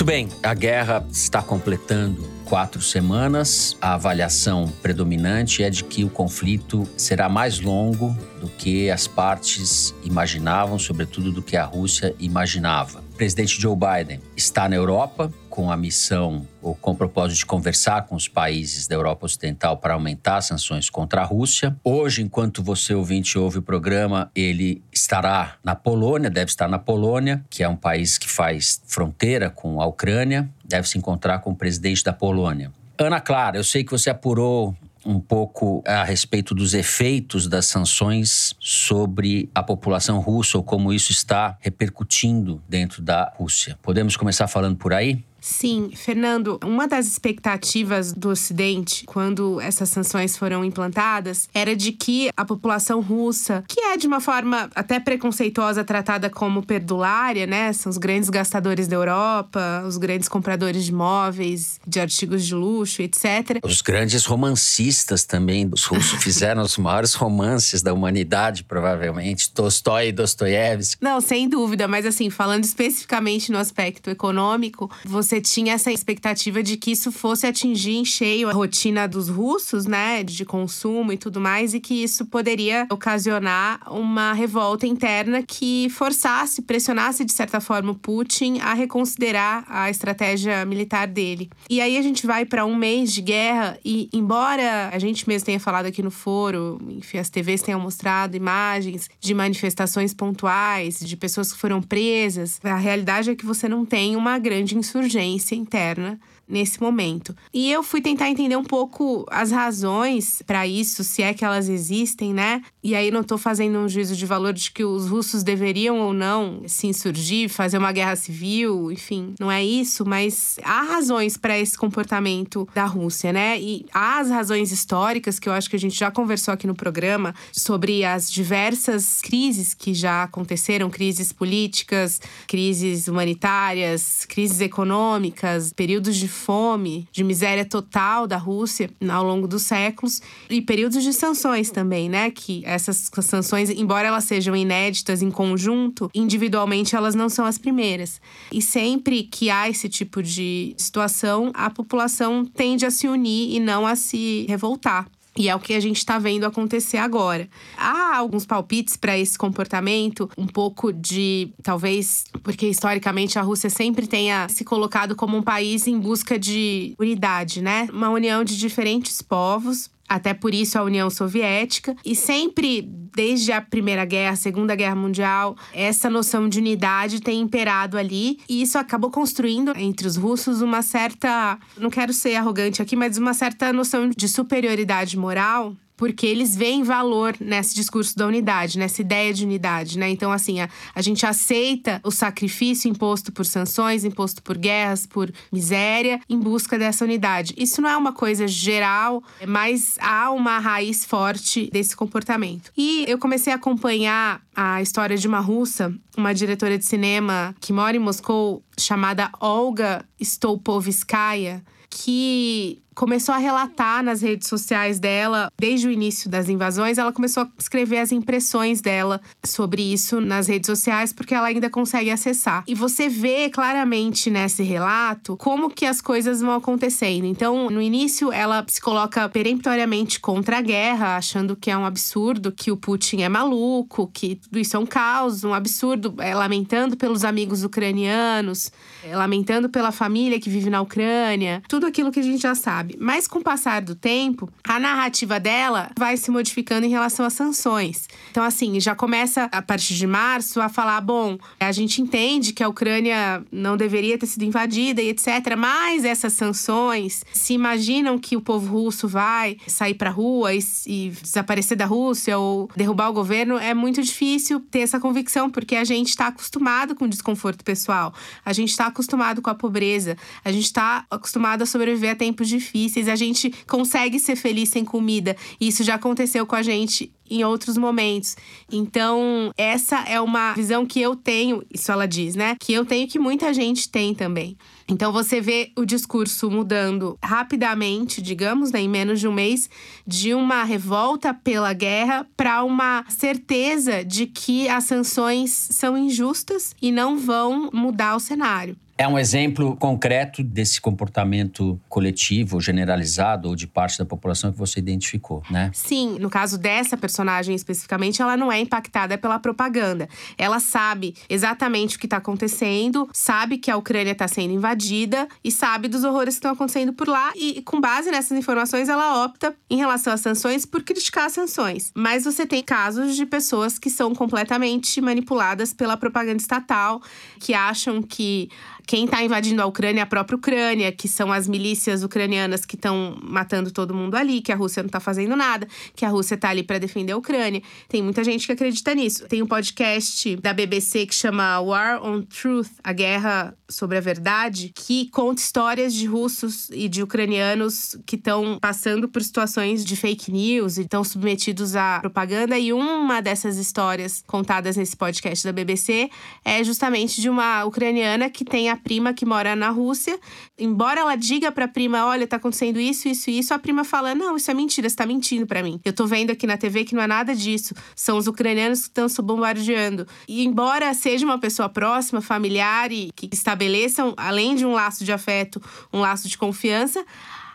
Muito bem, a guerra está completando quatro semanas. A avaliação predominante é de que o conflito será mais longo do que as partes imaginavam, sobretudo do que a Rússia imaginava. O presidente Joe Biden está na Europa com a missão ou com o propósito de conversar com os países da Europa Ocidental para aumentar sanções contra a Rússia. Hoje, enquanto você ouvinte ouve o programa, ele estará na Polônia, deve estar na Polônia, que é um país que faz fronteira com a Ucrânia, deve se encontrar com o presidente da Polônia. Ana Clara, eu sei que você apurou um pouco a respeito dos efeitos das sanções sobre a população russa ou como isso está repercutindo dentro da Rússia. Podemos começar falando por aí? Sim, Fernando, uma das expectativas do Ocidente, quando essas sanções foram implantadas, era de que a população russa, que é de uma forma até preconceituosa tratada como perdulária, né? São os grandes gastadores da Europa, os grandes compradores de móveis, de artigos de luxo, etc. Os grandes romancistas também. Os russos fizeram os maiores romances da humanidade, provavelmente. Tolstói e Dostoiévski. Não, sem dúvida, mas assim, falando especificamente no aspecto econômico, você você tinha essa expectativa de que isso fosse atingir em cheio a rotina dos russos, né, de consumo e tudo mais, e que isso poderia ocasionar uma revolta interna que forçasse, pressionasse de certa forma o Putin a reconsiderar a estratégia militar dele. E aí a gente vai para um mês de guerra e, embora a gente mesmo tenha falado aqui no foro, enfim, as TVs tenham mostrado imagens de manifestações pontuais, de pessoas que foram presas, a realidade é que você não tem uma grande insurgência interna nesse momento. E eu fui tentar entender um pouco as razões para isso, se é que elas existem, né? E aí não estou fazendo um juízo de valor de que os russos deveriam ou não se insurgir, fazer uma guerra civil, enfim, não é isso, mas há razões para esse comportamento da Rússia, né? E há as razões históricas que eu acho que a gente já conversou aqui no programa sobre as diversas crises que já aconteceram, crises políticas, crises humanitárias, crises econômicas, períodos de fome, de miséria total da Rússia ao longo dos séculos e períodos de sanções também, né? Que essas sanções, embora elas sejam inéditas em conjunto, individualmente elas não são as primeiras. E sempre que há esse tipo de situação, a população tende a se unir e não a se revoltar. E é o que a gente está vendo acontecer agora. Há alguns palpites para esse comportamento, um pouco de talvez porque historicamente a Rússia sempre tenha se colocado como um país em busca de unidade, né? Uma união de diferentes povos até por isso a União Soviética. E sempre, desde a Primeira Guerra, Segunda Guerra Mundial, essa noção de unidade tem imperado ali. E isso acabou construindo entre os russos uma certa. Não quero ser arrogante aqui, mas uma certa noção de superioridade moral porque eles veem valor nesse discurso da unidade, nessa ideia de unidade, né? Então, assim, a, a gente aceita o sacrifício imposto por sanções, imposto por guerras, por miséria, em busca dessa unidade. Isso não é uma coisa geral, mas há uma raiz forte desse comportamento. E eu comecei a acompanhar a história de uma russa, uma diretora de cinema que mora em Moscou, chamada Olga Stolpovskaya, que começou a relatar nas redes sociais dela, desde o início das invasões, ela começou a escrever as impressões dela sobre isso nas redes sociais, porque ela ainda consegue acessar. E você vê claramente nesse relato como que as coisas vão acontecendo. Então, no início, ela se coloca peremptoriamente contra a guerra, achando que é um absurdo, que o Putin é maluco, que tudo isso é um caos, um absurdo, é, lamentando pelos amigos ucranianos, é, lamentando pela família que vive na Ucrânia, tudo aquilo que a gente já sabe sabe. Mas com o passar do tempo, a narrativa dela vai se modificando em relação às sanções. Então, assim, já começa a partir de março a falar: bom, a gente entende que a Ucrânia não deveria ter sido invadida e etc. Mas essas sanções, se imaginam que o povo russo vai sair pra rua e, e desaparecer da Rússia ou derrubar o governo, é muito difícil ter essa convicção, porque a gente está acostumado com o desconforto pessoal, a gente está acostumado com a pobreza, a gente está acostumado a sobreviver a tempos difíceis difíceis, a gente consegue ser feliz sem comida. Isso já aconteceu com a gente em outros momentos. Então, essa é uma visão que eu tenho, isso ela diz, né? Que eu tenho que muita gente tem também. Então você vê o discurso mudando rapidamente, digamos, né, em menos de um mês, de uma revolta pela guerra para uma certeza de que as sanções são injustas e não vão mudar o cenário. É um exemplo concreto desse comportamento coletivo, generalizado ou de parte da população que você identificou, né? Sim, no caso dessa personagem especificamente, ela não é impactada pela propaganda. Ela sabe exatamente o que está acontecendo, sabe que a Ucrânia está sendo invadida e sabe dos horrores que estão acontecendo por lá. E com base nessas informações, ela opta, em relação às sanções, por criticar as sanções. Mas você tem casos de pessoas que são completamente manipuladas pela propaganda estatal, que acham que quem está invadindo a Ucrânia é a própria Ucrânia, que são as milícias ucranianas que estão matando todo mundo ali, que a Rússia não está fazendo nada, que a Rússia está ali para defender a Ucrânia. Tem muita gente que acredita nisso. Tem um podcast da BBC que chama War on Truth, a guerra sobre a verdade, que conta histórias de russos e de ucranianos que estão passando por situações de fake news e estão submetidos à propaganda. E uma dessas histórias contadas nesse podcast da BBC é justamente de uma ucraniana que tem a prima que mora na Rússia. Embora ela diga pra prima: olha, tá acontecendo isso, isso, isso, a prima fala: não, isso é mentira, você tá mentindo para mim. Eu tô vendo aqui na TV que não é nada disso. São os ucranianos que estão se bombardeando. E embora seja uma pessoa próxima, familiar e que estabeleçam, além de um laço de afeto, um laço de confiança,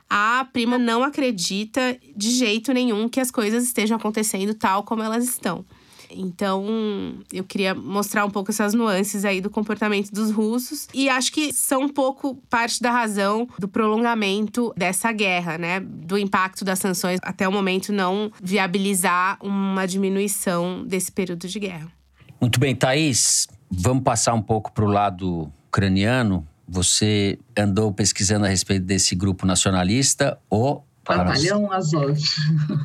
a prima não acredita de jeito nenhum que as coisas estejam acontecendo tal como elas estão. Então, eu queria mostrar um pouco essas nuances aí do comportamento dos russos e acho que são um pouco parte da razão do prolongamento dessa guerra, né? Do impacto das sanções até o momento não viabilizar uma diminuição desse período de guerra. Muito bem, Thaís, vamos passar um pouco para o lado ucraniano. Você andou pesquisando a respeito desse grupo nacionalista, o Batalhão Azov.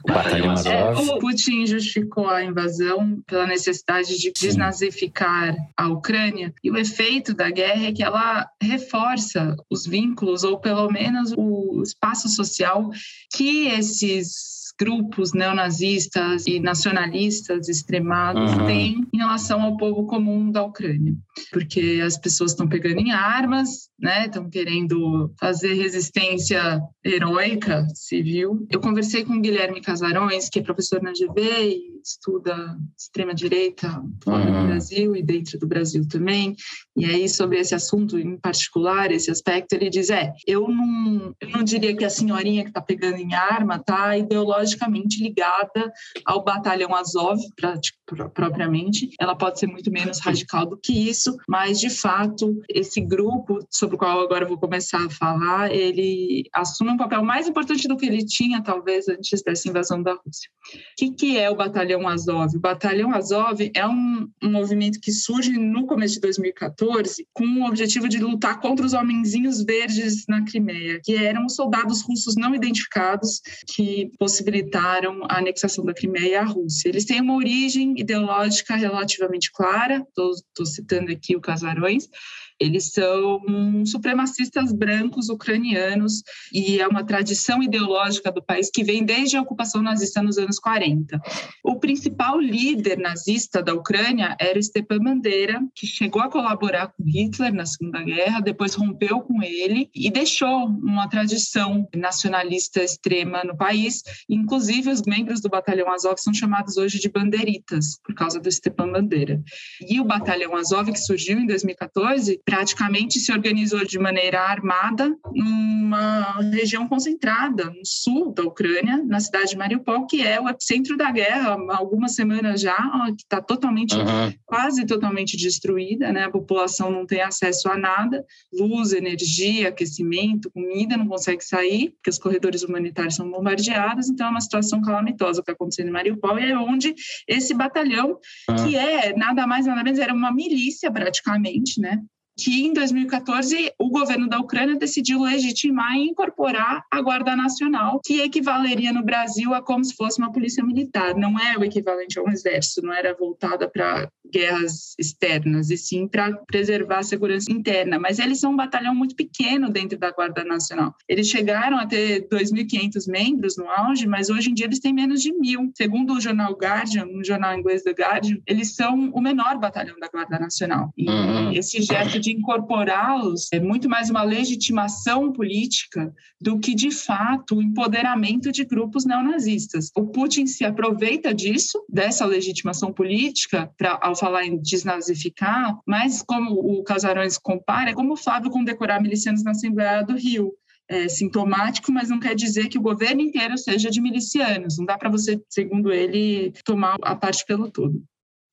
Batalhão Azov. É, o Putin justificou a invasão pela necessidade de desnazificar a Ucrânia. E o efeito da guerra é que ela reforça os vínculos, ou pelo menos o espaço social que esses grupos neonazistas e nacionalistas extremados uhum. têm em relação ao povo comum da Ucrânia. Porque as pessoas estão pegando em armas, né? Estão querendo fazer resistência heróica civil. Eu conversei com o Guilherme Casarões, que é professor na GV e estuda extrema-direita fora uhum. do Brasil e dentro do Brasil também. E aí, sobre esse assunto em particular, esse aspecto, ele diz: é, eu não, eu não diria que a senhorinha que está pegando em arma está ideologicamente ligada ao batalhão Azov, pra, tipo, propriamente. Ela pode ser muito menos radical do que isso, mas, de fato, esse grupo, sobre o qual agora eu vou começar a falar, ele assume um papel mais importante do que ele tinha, talvez, antes dessa invasão da Rússia. O que, que é o Batalhão Azov? O Batalhão Azov é um, um movimento que surge no começo de 2014 com o objetivo de lutar contra os homenzinhos verdes na Crimeia, que eram soldados russos não identificados que possibilitaram a anexação da Crimeia à Rússia. Eles têm uma origem ideológica relativamente clara, estou citando aqui o Casarões, eles são supremacistas brancos ucranianos e é uma tradição ideológica do país que vem desde a ocupação nazista nos anos 40. O principal líder nazista da Ucrânia era Stepan Bandeira, que chegou a colaborar com Hitler na Segunda Guerra, depois rompeu com ele e deixou uma tradição nacionalista extrema no país. Inclusive, os membros do Batalhão Azov são chamados hoje de banderitas, por causa do Stepan Bandeira. E o Batalhão Azov, que surgiu em 2014, praticamente se organizou de maneira armada numa região concentrada no sul da Ucrânia, na cidade de Mariupol, que é o epicentro da guerra, há algumas semanas já, que está totalmente, uhum. quase totalmente destruída, né? A população não tem acesso a nada, luz, energia, aquecimento, comida, não consegue sair, porque os corredores humanitários são bombardeados, então é uma situação calamitosa que está acontecendo em Mariupol, e é onde esse batalhão, uhum. que é nada mais nada menos, era uma milícia praticamente, né? Que em 2014 o governo da Ucrânia decidiu legitimar e incorporar a Guarda Nacional, que equivaleria no Brasil a como se fosse uma polícia militar. Não é o equivalente a um exército, não era voltada para guerras externas, e sim para preservar a segurança interna. Mas eles são um batalhão muito pequeno dentro da Guarda Nacional. Eles chegaram a ter 2.500 membros no auge, mas hoje em dia eles têm menos de mil. Segundo o jornal Guardian, um jornal inglês The Guardian, eles são o menor batalhão da Guarda Nacional. E uhum. esse gesto de incorporá-los é muito mais uma legitimação política do que, de fato, o empoderamento de grupos neonazistas. O Putin se aproveita disso, dessa legitimação política, para ao falar em desnazificar, mas como o Casarões compara, é como o Flávio condecorar milicianos na Assembleia do Rio. É sintomático, mas não quer dizer que o governo inteiro seja de milicianos. Não dá para você, segundo ele, tomar a parte pelo todo.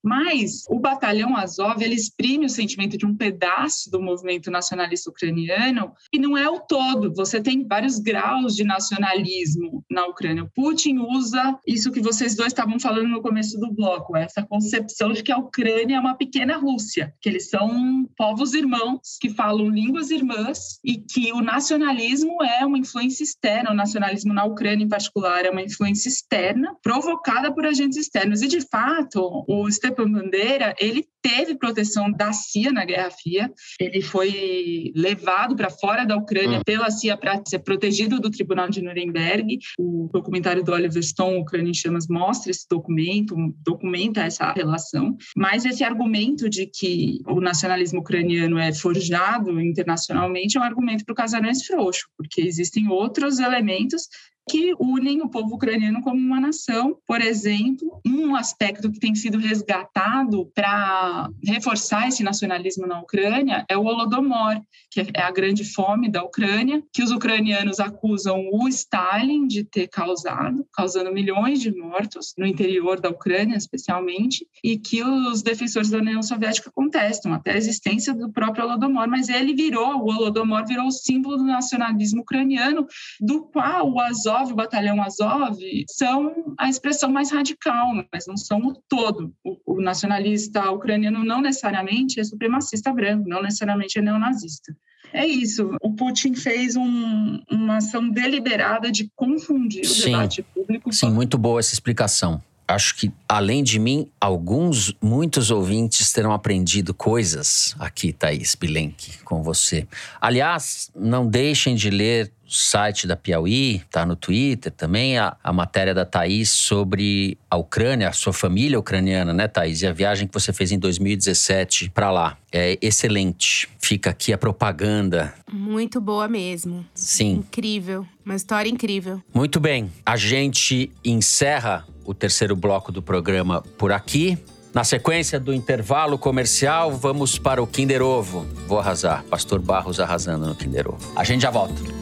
Mas o batalhão Azov ele exprime o sentimento de um pedaço do movimento nacionalista ucraniano e não é o todo. Você tem vários graus de nacionalismo na Ucrânia. O Putin usa isso que vocês dois estavam falando no começo do bloco, essa concepção de que a Ucrânia é uma pequena Rússia, que eles são povos irmãos que falam línguas irmãs e que o nacionalismo é uma influência externa. O nacionalismo na Ucrânia, em particular, é uma influência externa provocada por agentes externos. E de fato, o Stepan Bandeira, ele teve proteção da CIA na Guerra Fria, ele foi levado para fora da Ucrânia uhum. pela CIA para ser protegido do Tribunal de Nuremberg. O documentário do Oliver Stone, Ucrânia em Chamas, mostra esse documento, documenta essa relação. Mas esse argumento de que o nacionalismo ucraniano é forjado internacionalmente é um argumento para o Casarões frouxo, porque existem outros elementos que unem o povo ucraniano como uma nação. Por exemplo, um aspecto que tem sido resgatado para reforçar esse nacionalismo na Ucrânia é o Holodomor, que é a grande fome da Ucrânia, que os ucranianos acusam o Stalin de ter causado, causando milhões de mortos no interior da Ucrânia, especialmente, e que os defensores da União Soviética contestam até a existência do próprio Holodomor, mas ele virou, o Holodomor virou o símbolo do nacionalismo ucraniano, do qual o Azov Azov, o batalhão Azov, são a expressão mais radical, mas não são o todo. O, o nacionalista ucraniano não necessariamente é supremacista branco, não necessariamente é neonazista. É isso. O Putin fez um, uma ação deliberada de confundir Sim. o debate público. Sim, muito boa essa explicação acho que, além de mim, alguns, muitos ouvintes terão aprendido coisas aqui, Thaís Bilenque, com você. Aliás, não deixem de ler o site da Piauí, tá no Twitter também, a, a matéria da Thaís sobre a Ucrânia, a sua família ucraniana, né, Thaís? E a viagem que você fez em 2017 para lá. É excelente. Fica aqui a propaganda. Muito boa mesmo. Sim. Incrível. Uma história incrível. Muito bem. A gente encerra o terceiro bloco do programa por aqui. Na sequência do intervalo comercial, vamos para o Kinder Ovo. Vou arrasar. Pastor Barros arrasando no Kinder Ovo. A gente já volta.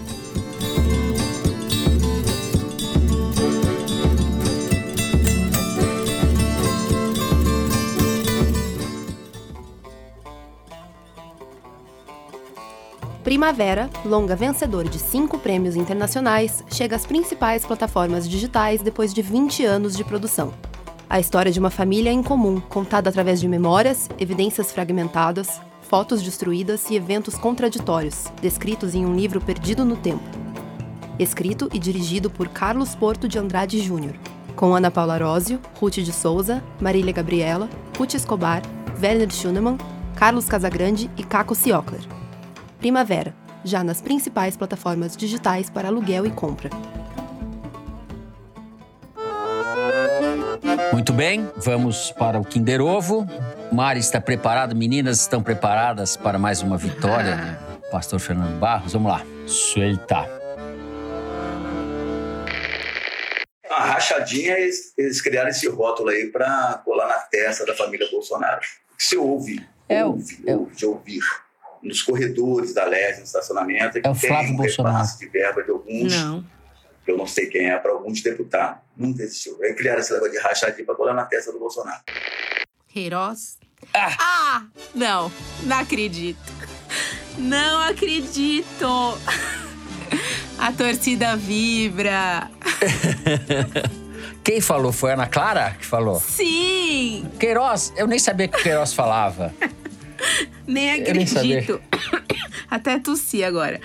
Primavera, longa vencedor de cinco prêmios internacionais, chega às principais plataformas digitais depois de 20 anos de produção. A história de uma família em comum, contada através de memórias, evidências fragmentadas, fotos destruídas e eventos contraditórios, descritos em um livro perdido no tempo. Escrito e dirigido por Carlos Porto de Andrade Júnior, com Ana Paula Rósio, Ruth de Souza, Marília Gabriela, Ruth Escobar, Werner Schunemann, Carlos Casagrande e Caco Ciocler. Primavera, já nas principais plataformas digitais para aluguel e compra. Muito bem, vamos para o Kinder Ovo. Mari está preparado, meninas estão preparadas para mais uma vitória do pastor Fernando Barros. Vamos lá, suelta. A rachadinha, eles, eles criaram esse rótulo aí para colar na testa da família Bolsonaro. Se ouve, é, ouve, é, ouve, de ouvir nos corredores da LES, no estacionamento, é o Flávio um Bolsonaro. de verba de alguns, não. que eu não sei quem é, para alguns deputados. Nunca existiu. Aí criaram esse negócio de rachadinha para colar na testa do Bolsonaro. Queiroz? Ah. ah! Não, não acredito. Não acredito! A torcida vibra. Quem falou? Foi a Ana Clara que falou? Sim! Queiroz, eu nem sabia que o Queiroz falava. Nem acredito. Até tossi agora.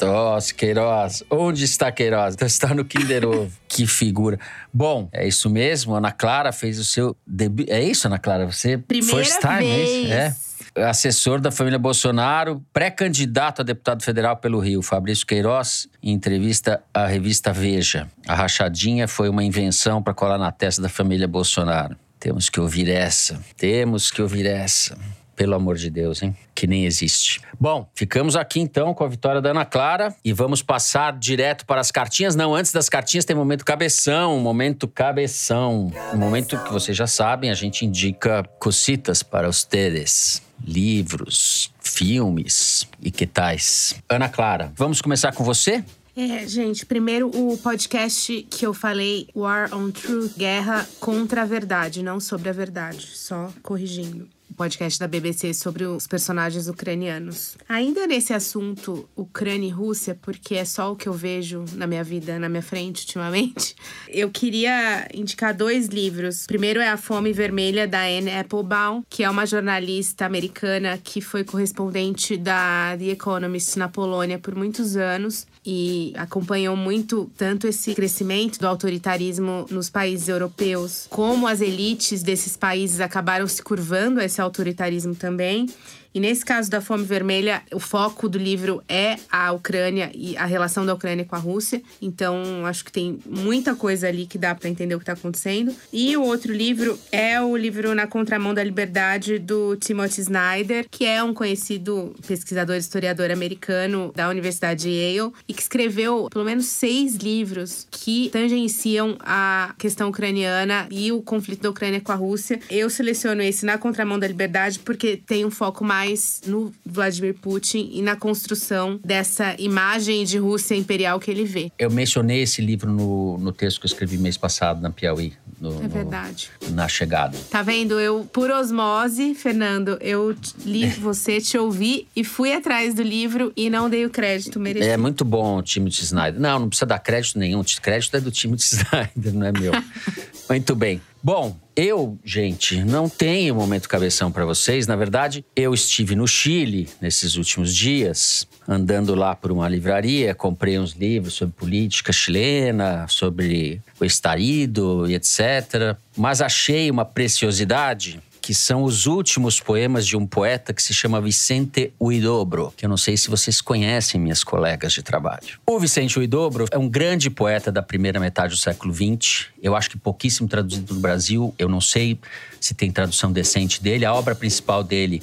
Nossa, Queiroz. Onde está Queiroz? Está no Kinder Ovo. que figura. Bom, é isso mesmo. Ana Clara fez o seu debut. É isso, Ana Clara? Você Primeira first time, vez. é isso? É. Assessor da família Bolsonaro, pré-candidato a deputado federal pelo Rio, Fabrício Queiroz, em entrevista à revista Veja. A rachadinha foi uma invenção para colar na testa da família Bolsonaro. Temos que ouvir essa. Temos que ouvir essa. Pelo amor de Deus, hein? Que nem existe. Bom, ficamos aqui então com a vitória da Ana Clara e vamos passar direto para as cartinhas. Não, antes das cartinhas tem momento cabeção, momento cabeção. Um momento que vocês já sabem, a gente indica cositas para teres. Livros, filmes e que tais. Ana Clara, vamos começar com você? É, gente, primeiro o podcast que eu falei, War on Truth, Guerra contra a Verdade, não sobre a verdade, só corrigindo podcast da BBC sobre os personagens ucranianos. Ainda nesse assunto Ucrânia e Rússia, porque é só o que eu vejo na minha vida, na minha frente ultimamente, eu queria indicar dois livros. Primeiro é A Fome Vermelha, da Anne Applebaum, que é uma jornalista americana que foi correspondente da The Economist na Polônia por muitos anos e acompanhou muito tanto esse crescimento do autoritarismo nos países europeus, como as elites desses países acabaram se curvando a esse autoritarismo também. E nesse caso da fome vermelha, o foco do livro é a Ucrânia e a relação da Ucrânia com a Rússia. Então, acho que tem muita coisa ali que dá para entender o que está acontecendo. E o outro livro é o livro Na Contramão da Liberdade do Timothy Snyder, que é um conhecido pesquisador e historiador americano da Universidade de Yale e que escreveu pelo menos seis livros que tangenciam a questão ucraniana e o conflito da Ucrânia com a Rússia. Eu seleciono esse Na Contramão da Liberdade porque tem um foco mais mais no Vladimir Putin e na construção dessa imagem de Rússia imperial que ele vê. Eu mencionei esse livro no, no texto que eu escrevi mês passado na Piauí. No, é verdade. No, na chegada. Tá vendo? Eu, por osmose, Fernando, eu li você, te ouvi e fui atrás do livro e não dei o crédito merecido. É muito bom o Timothy Snyder. Não, não precisa dar crédito nenhum. O crédito é do Timothy Snyder, não é meu. muito bem. Bom, eu, gente, não tenho momento cabeção para vocês. Na verdade, eu estive no Chile nesses últimos dias, andando lá por uma livraria, comprei uns livros sobre política chilena, sobre o estarido e etc. Mas achei uma preciosidade que são os últimos poemas de um poeta que se chama Vicente Huidobro, que eu não sei se vocês conhecem, minhas colegas de trabalho. O Vicente Huidobro é um grande poeta da primeira metade do século XX. Eu acho que pouquíssimo traduzido no Brasil. Eu não sei se tem tradução decente dele. A obra principal dele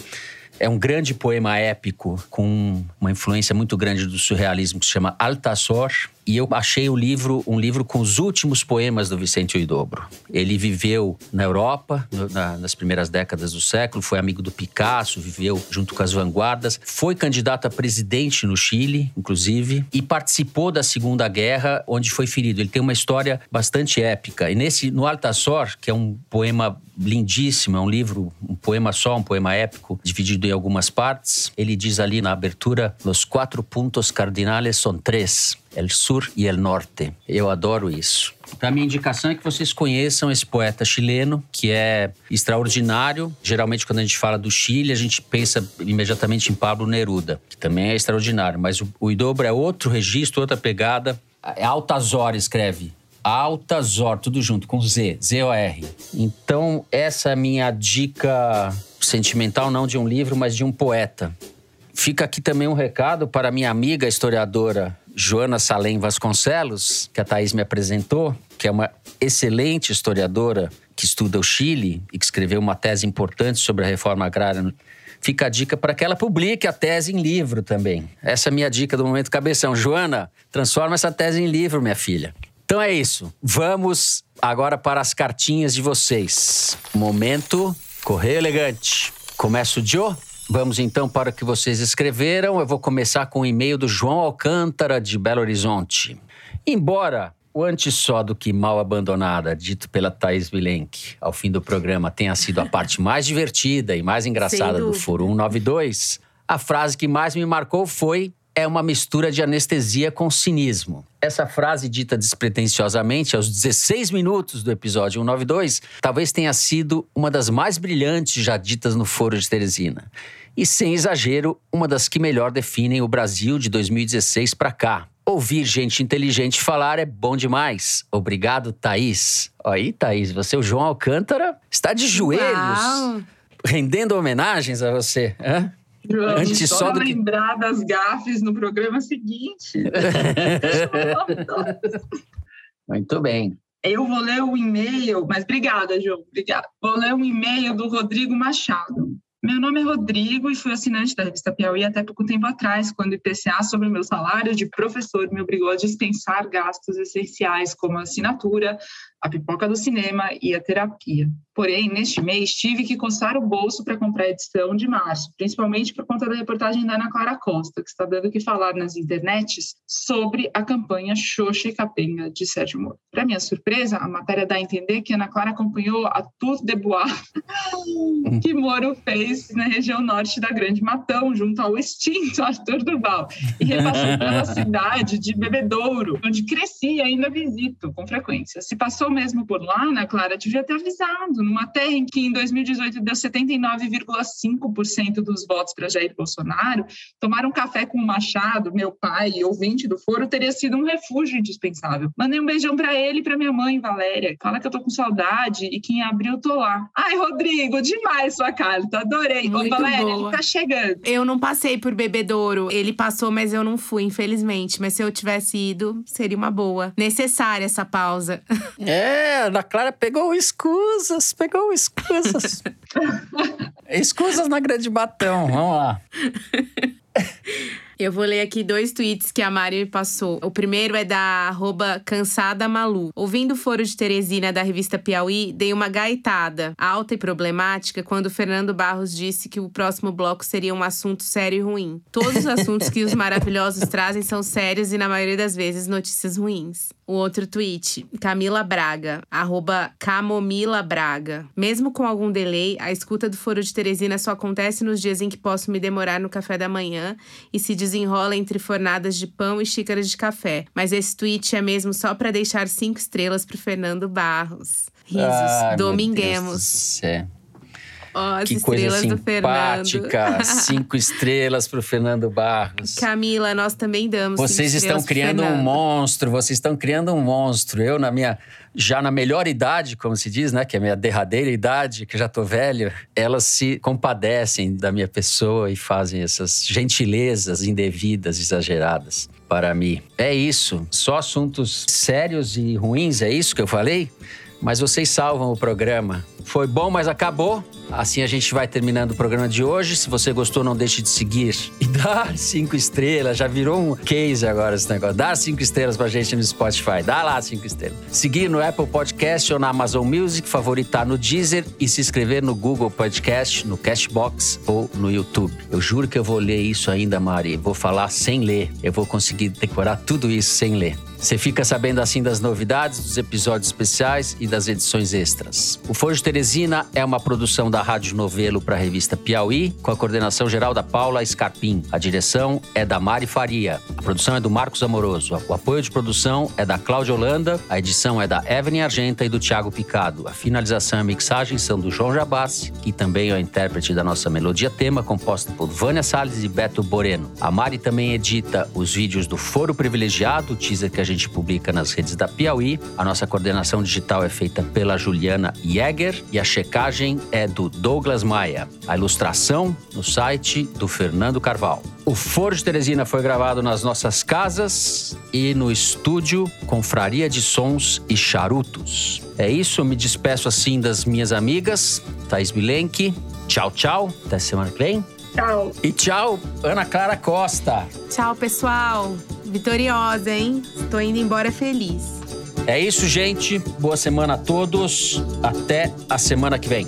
é um grande poema épico com uma influência muito grande do surrealismo que se chama Altasor. E eu achei o livro um livro com os últimos poemas do Vicente Huidobro. Ele viveu na Europa na, nas primeiras décadas do século, foi amigo do Picasso, viveu junto com as vanguardas, foi candidato a presidente no Chile, inclusive, e participou da Segunda Guerra, onde foi ferido. Ele tem uma história bastante épica. E nesse no Altasor, que é um poema lindíssimo, é um livro, um poema só, um poema épico, dividido em algumas partes. Ele diz ali na abertura: Los quatro puntos cardinales são três. El Sur e El Norte. Eu adoro isso. Então, a minha indicação é que vocês conheçam esse poeta chileno, que é extraordinário. Geralmente, quando a gente fala do Chile, a gente pensa imediatamente em Pablo Neruda, que também é extraordinário. Mas o, o é outro registro, outra pegada. É Altazor escreve. Altazor, tudo junto, com Z, Z-O-R. Então, essa é a minha dica sentimental, não de um livro, mas de um poeta. Fica aqui também um recado para minha amiga historiadora Joana Salem Vasconcelos, que a Thaís me apresentou, que é uma excelente historiadora que estuda o Chile e que escreveu uma tese importante sobre a reforma agrária. Fica a dica para que ela publique a tese em livro também. Essa é a minha dica do momento cabeção. Joana, transforma essa tese em livro, minha filha. Então é isso. Vamos agora para as cartinhas de vocês. Momento Correio Elegante. Começa o Joe? Vamos então para o que vocês escreveram. Eu vou começar com o e-mail do João Alcântara, de Belo Horizonte. Embora o Antes Só do Que Mal Abandonada, dito pela Thaís Vilenque, ao fim do programa, tenha sido a parte mais divertida e mais engraçada do Foro 192, a frase que mais me marcou foi é uma mistura de anestesia com cinismo. Essa frase dita despretensiosamente aos 16 minutos do episódio 192 talvez tenha sido uma das mais brilhantes já ditas no Foro de Teresina. E sem exagero, uma das que melhor definem o Brasil de 2016 para cá. Ouvir gente inteligente falar é bom demais. Obrigado, Thaís. Aí, Thaís, você, o João Alcântara, está de joelhos, Uau. rendendo homenagens a você. Hã? João, Antes só do lembrar que... das gafes no programa seguinte. Muito bem. Eu vou ler o e-mail, mas obrigada, João, obrigada. Vou ler um e-mail do Rodrigo Machado. Meu nome é Rodrigo e fui assinante da revista Piauí até pouco tempo atrás, quando o IPCA sobre o meu salário de professor me obrigou a dispensar gastos essenciais como assinatura, a pipoca do cinema e a terapia. Porém, neste mês, tive que coçar o bolso para comprar a edição de março, principalmente por conta da reportagem da Ana Clara Costa, que está dando o que falar nas internets sobre a campanha Xoxa e Capenga de Sérgio Moro. Para minha surpresa, a matéria dá a entender que Ana Clara acompanhou a Tour de Bois que Moro fez na região norte da Grande Matão, junto ao extinto Arthur Duval, e repassou pela cidade de Bebedouro, onde cresci e ainda visito com frequência. Se passou mesmo por lá, Ana Clara, devia ter avisado numa terra em que em 2018 deu 79,5% dos votos para Jair Bolsonaro, tomar um café com o Machado, meu pai e ouvinte do foro, teria sido um refúgio indispensável. Mandei um beijão para ele e para minha mãe, Valéria. Fala que eu tô com saudade e que em abril tô lá. Ai, Rodrigo, demais sua carta, adorei. Muito Ô, Valéria, boa. ele tá chegando. Eu não passei por Bebedouro. Ele passou, mas eu não fui, infelizmente. Mas se eu tivesse ido, seria uma boa. Necessária essa pausa. É, a Ana Clara pegou escusas pegou escusas. escusas na Grande Batão, vamos lá. Eu vou ler aqui dois tweets que a Mari passou. O primeiro é da arroba Cansada Malu. Ouvindo o foro de Teresina da revista Piauí, dei uma gaitada alta e problemática quando Fernando Barros disse que o próximo bloco seria um assunto sério e ruim. Todos os assuntos que os maravilhosos trazem são sérios e, na maioria das vezes, notícias ruins. O outro tweet, Camila Braga, arroba Camomila Braga. Mesmo com algum delay, a escuta do Foro de Teresina só acontece nos dias em que posso me demorar no café da manhã e se desenrola entre fornadas de pão e xícaras de café. Mas esse tweet é mesmo só para deixar cinco estrelas pro Fernando Barros. Risos. Ah, Dominguemos. É. Oh, que coisa simpática. Cinco estrelas para o Fernando Barros. Camila, nós também damos. Vocês estão criando um monstro, vocês estão criando um monstro. Eu, na minha. Já na melhor idade, como se diz, né? Que é a minha derradeira idade, que já tô velho, elas se compadecem da minha pessoa e fazem essas gentilezas indevidas, exageradas para mim. É isso. Só assuntos sérios e ruins, é isso que eu falei? Mas vocês salvam o programa. Foi bom, mas acabou. Assim a gente vai terminando o programa de hoje. Se você gostou, não deixe de seguir e dar cinco estrelas. Já virou um case agora esse negócio. Dar cinco estrelas pra gente no Spotify. Dá lá cinco estrelas. Seguir no Apple Podcast ou na Amazon Music, favoritar no Deezer e se inscrever no Google Podcast, no Cashbox ou no YouTube. Eu juro que eu vou ler isso ainda, Mari. Vou falar sem ler. Eu vou conseguir decorar tudo isso sem ler. Você fica sabendo assim das novidades, dos episódios especiais e das edições extras. O Foro de Teresina é uma produção da Rádio Novelo para a revista Piauí, com a coordenação geral da Paula Scarpim. A direção é da Mari Faria. A produção é do Marcos Amoroso. O apoio de produção é da Cláudia Holanda. A edição é da Evelyn Argenta e do Tiago Picado. A finalização e a mixagem são do João Jabassi, que também é o intérprete da nossa melodia tema, composta por Vânia Salles e Beto Boreno. A Mari também edita os vídeos do Foro Privilegiado, o teaser que a gente publica nas redes da Piauí. A nossa coordenação digital é feita pela Juliana Jäger e a checagem é do Douglas Maia. A ilustração no site do Fernando Carvalho. O Foro de Teresina foi gravado nas nossas casas e no estúdio Confraria de Sons e Charutos. É isso, eu me despeço assim das minhas amigas, Thaís Milenque. Tchau, tchau. Até semana que vem. Tchau. E tchau, Ana Clara Costa. Tchau, pessoal. Vitoriosa, hein? Estou indo embora feliz. É isso, gente. Boa semana a todos. Até a semana que vem.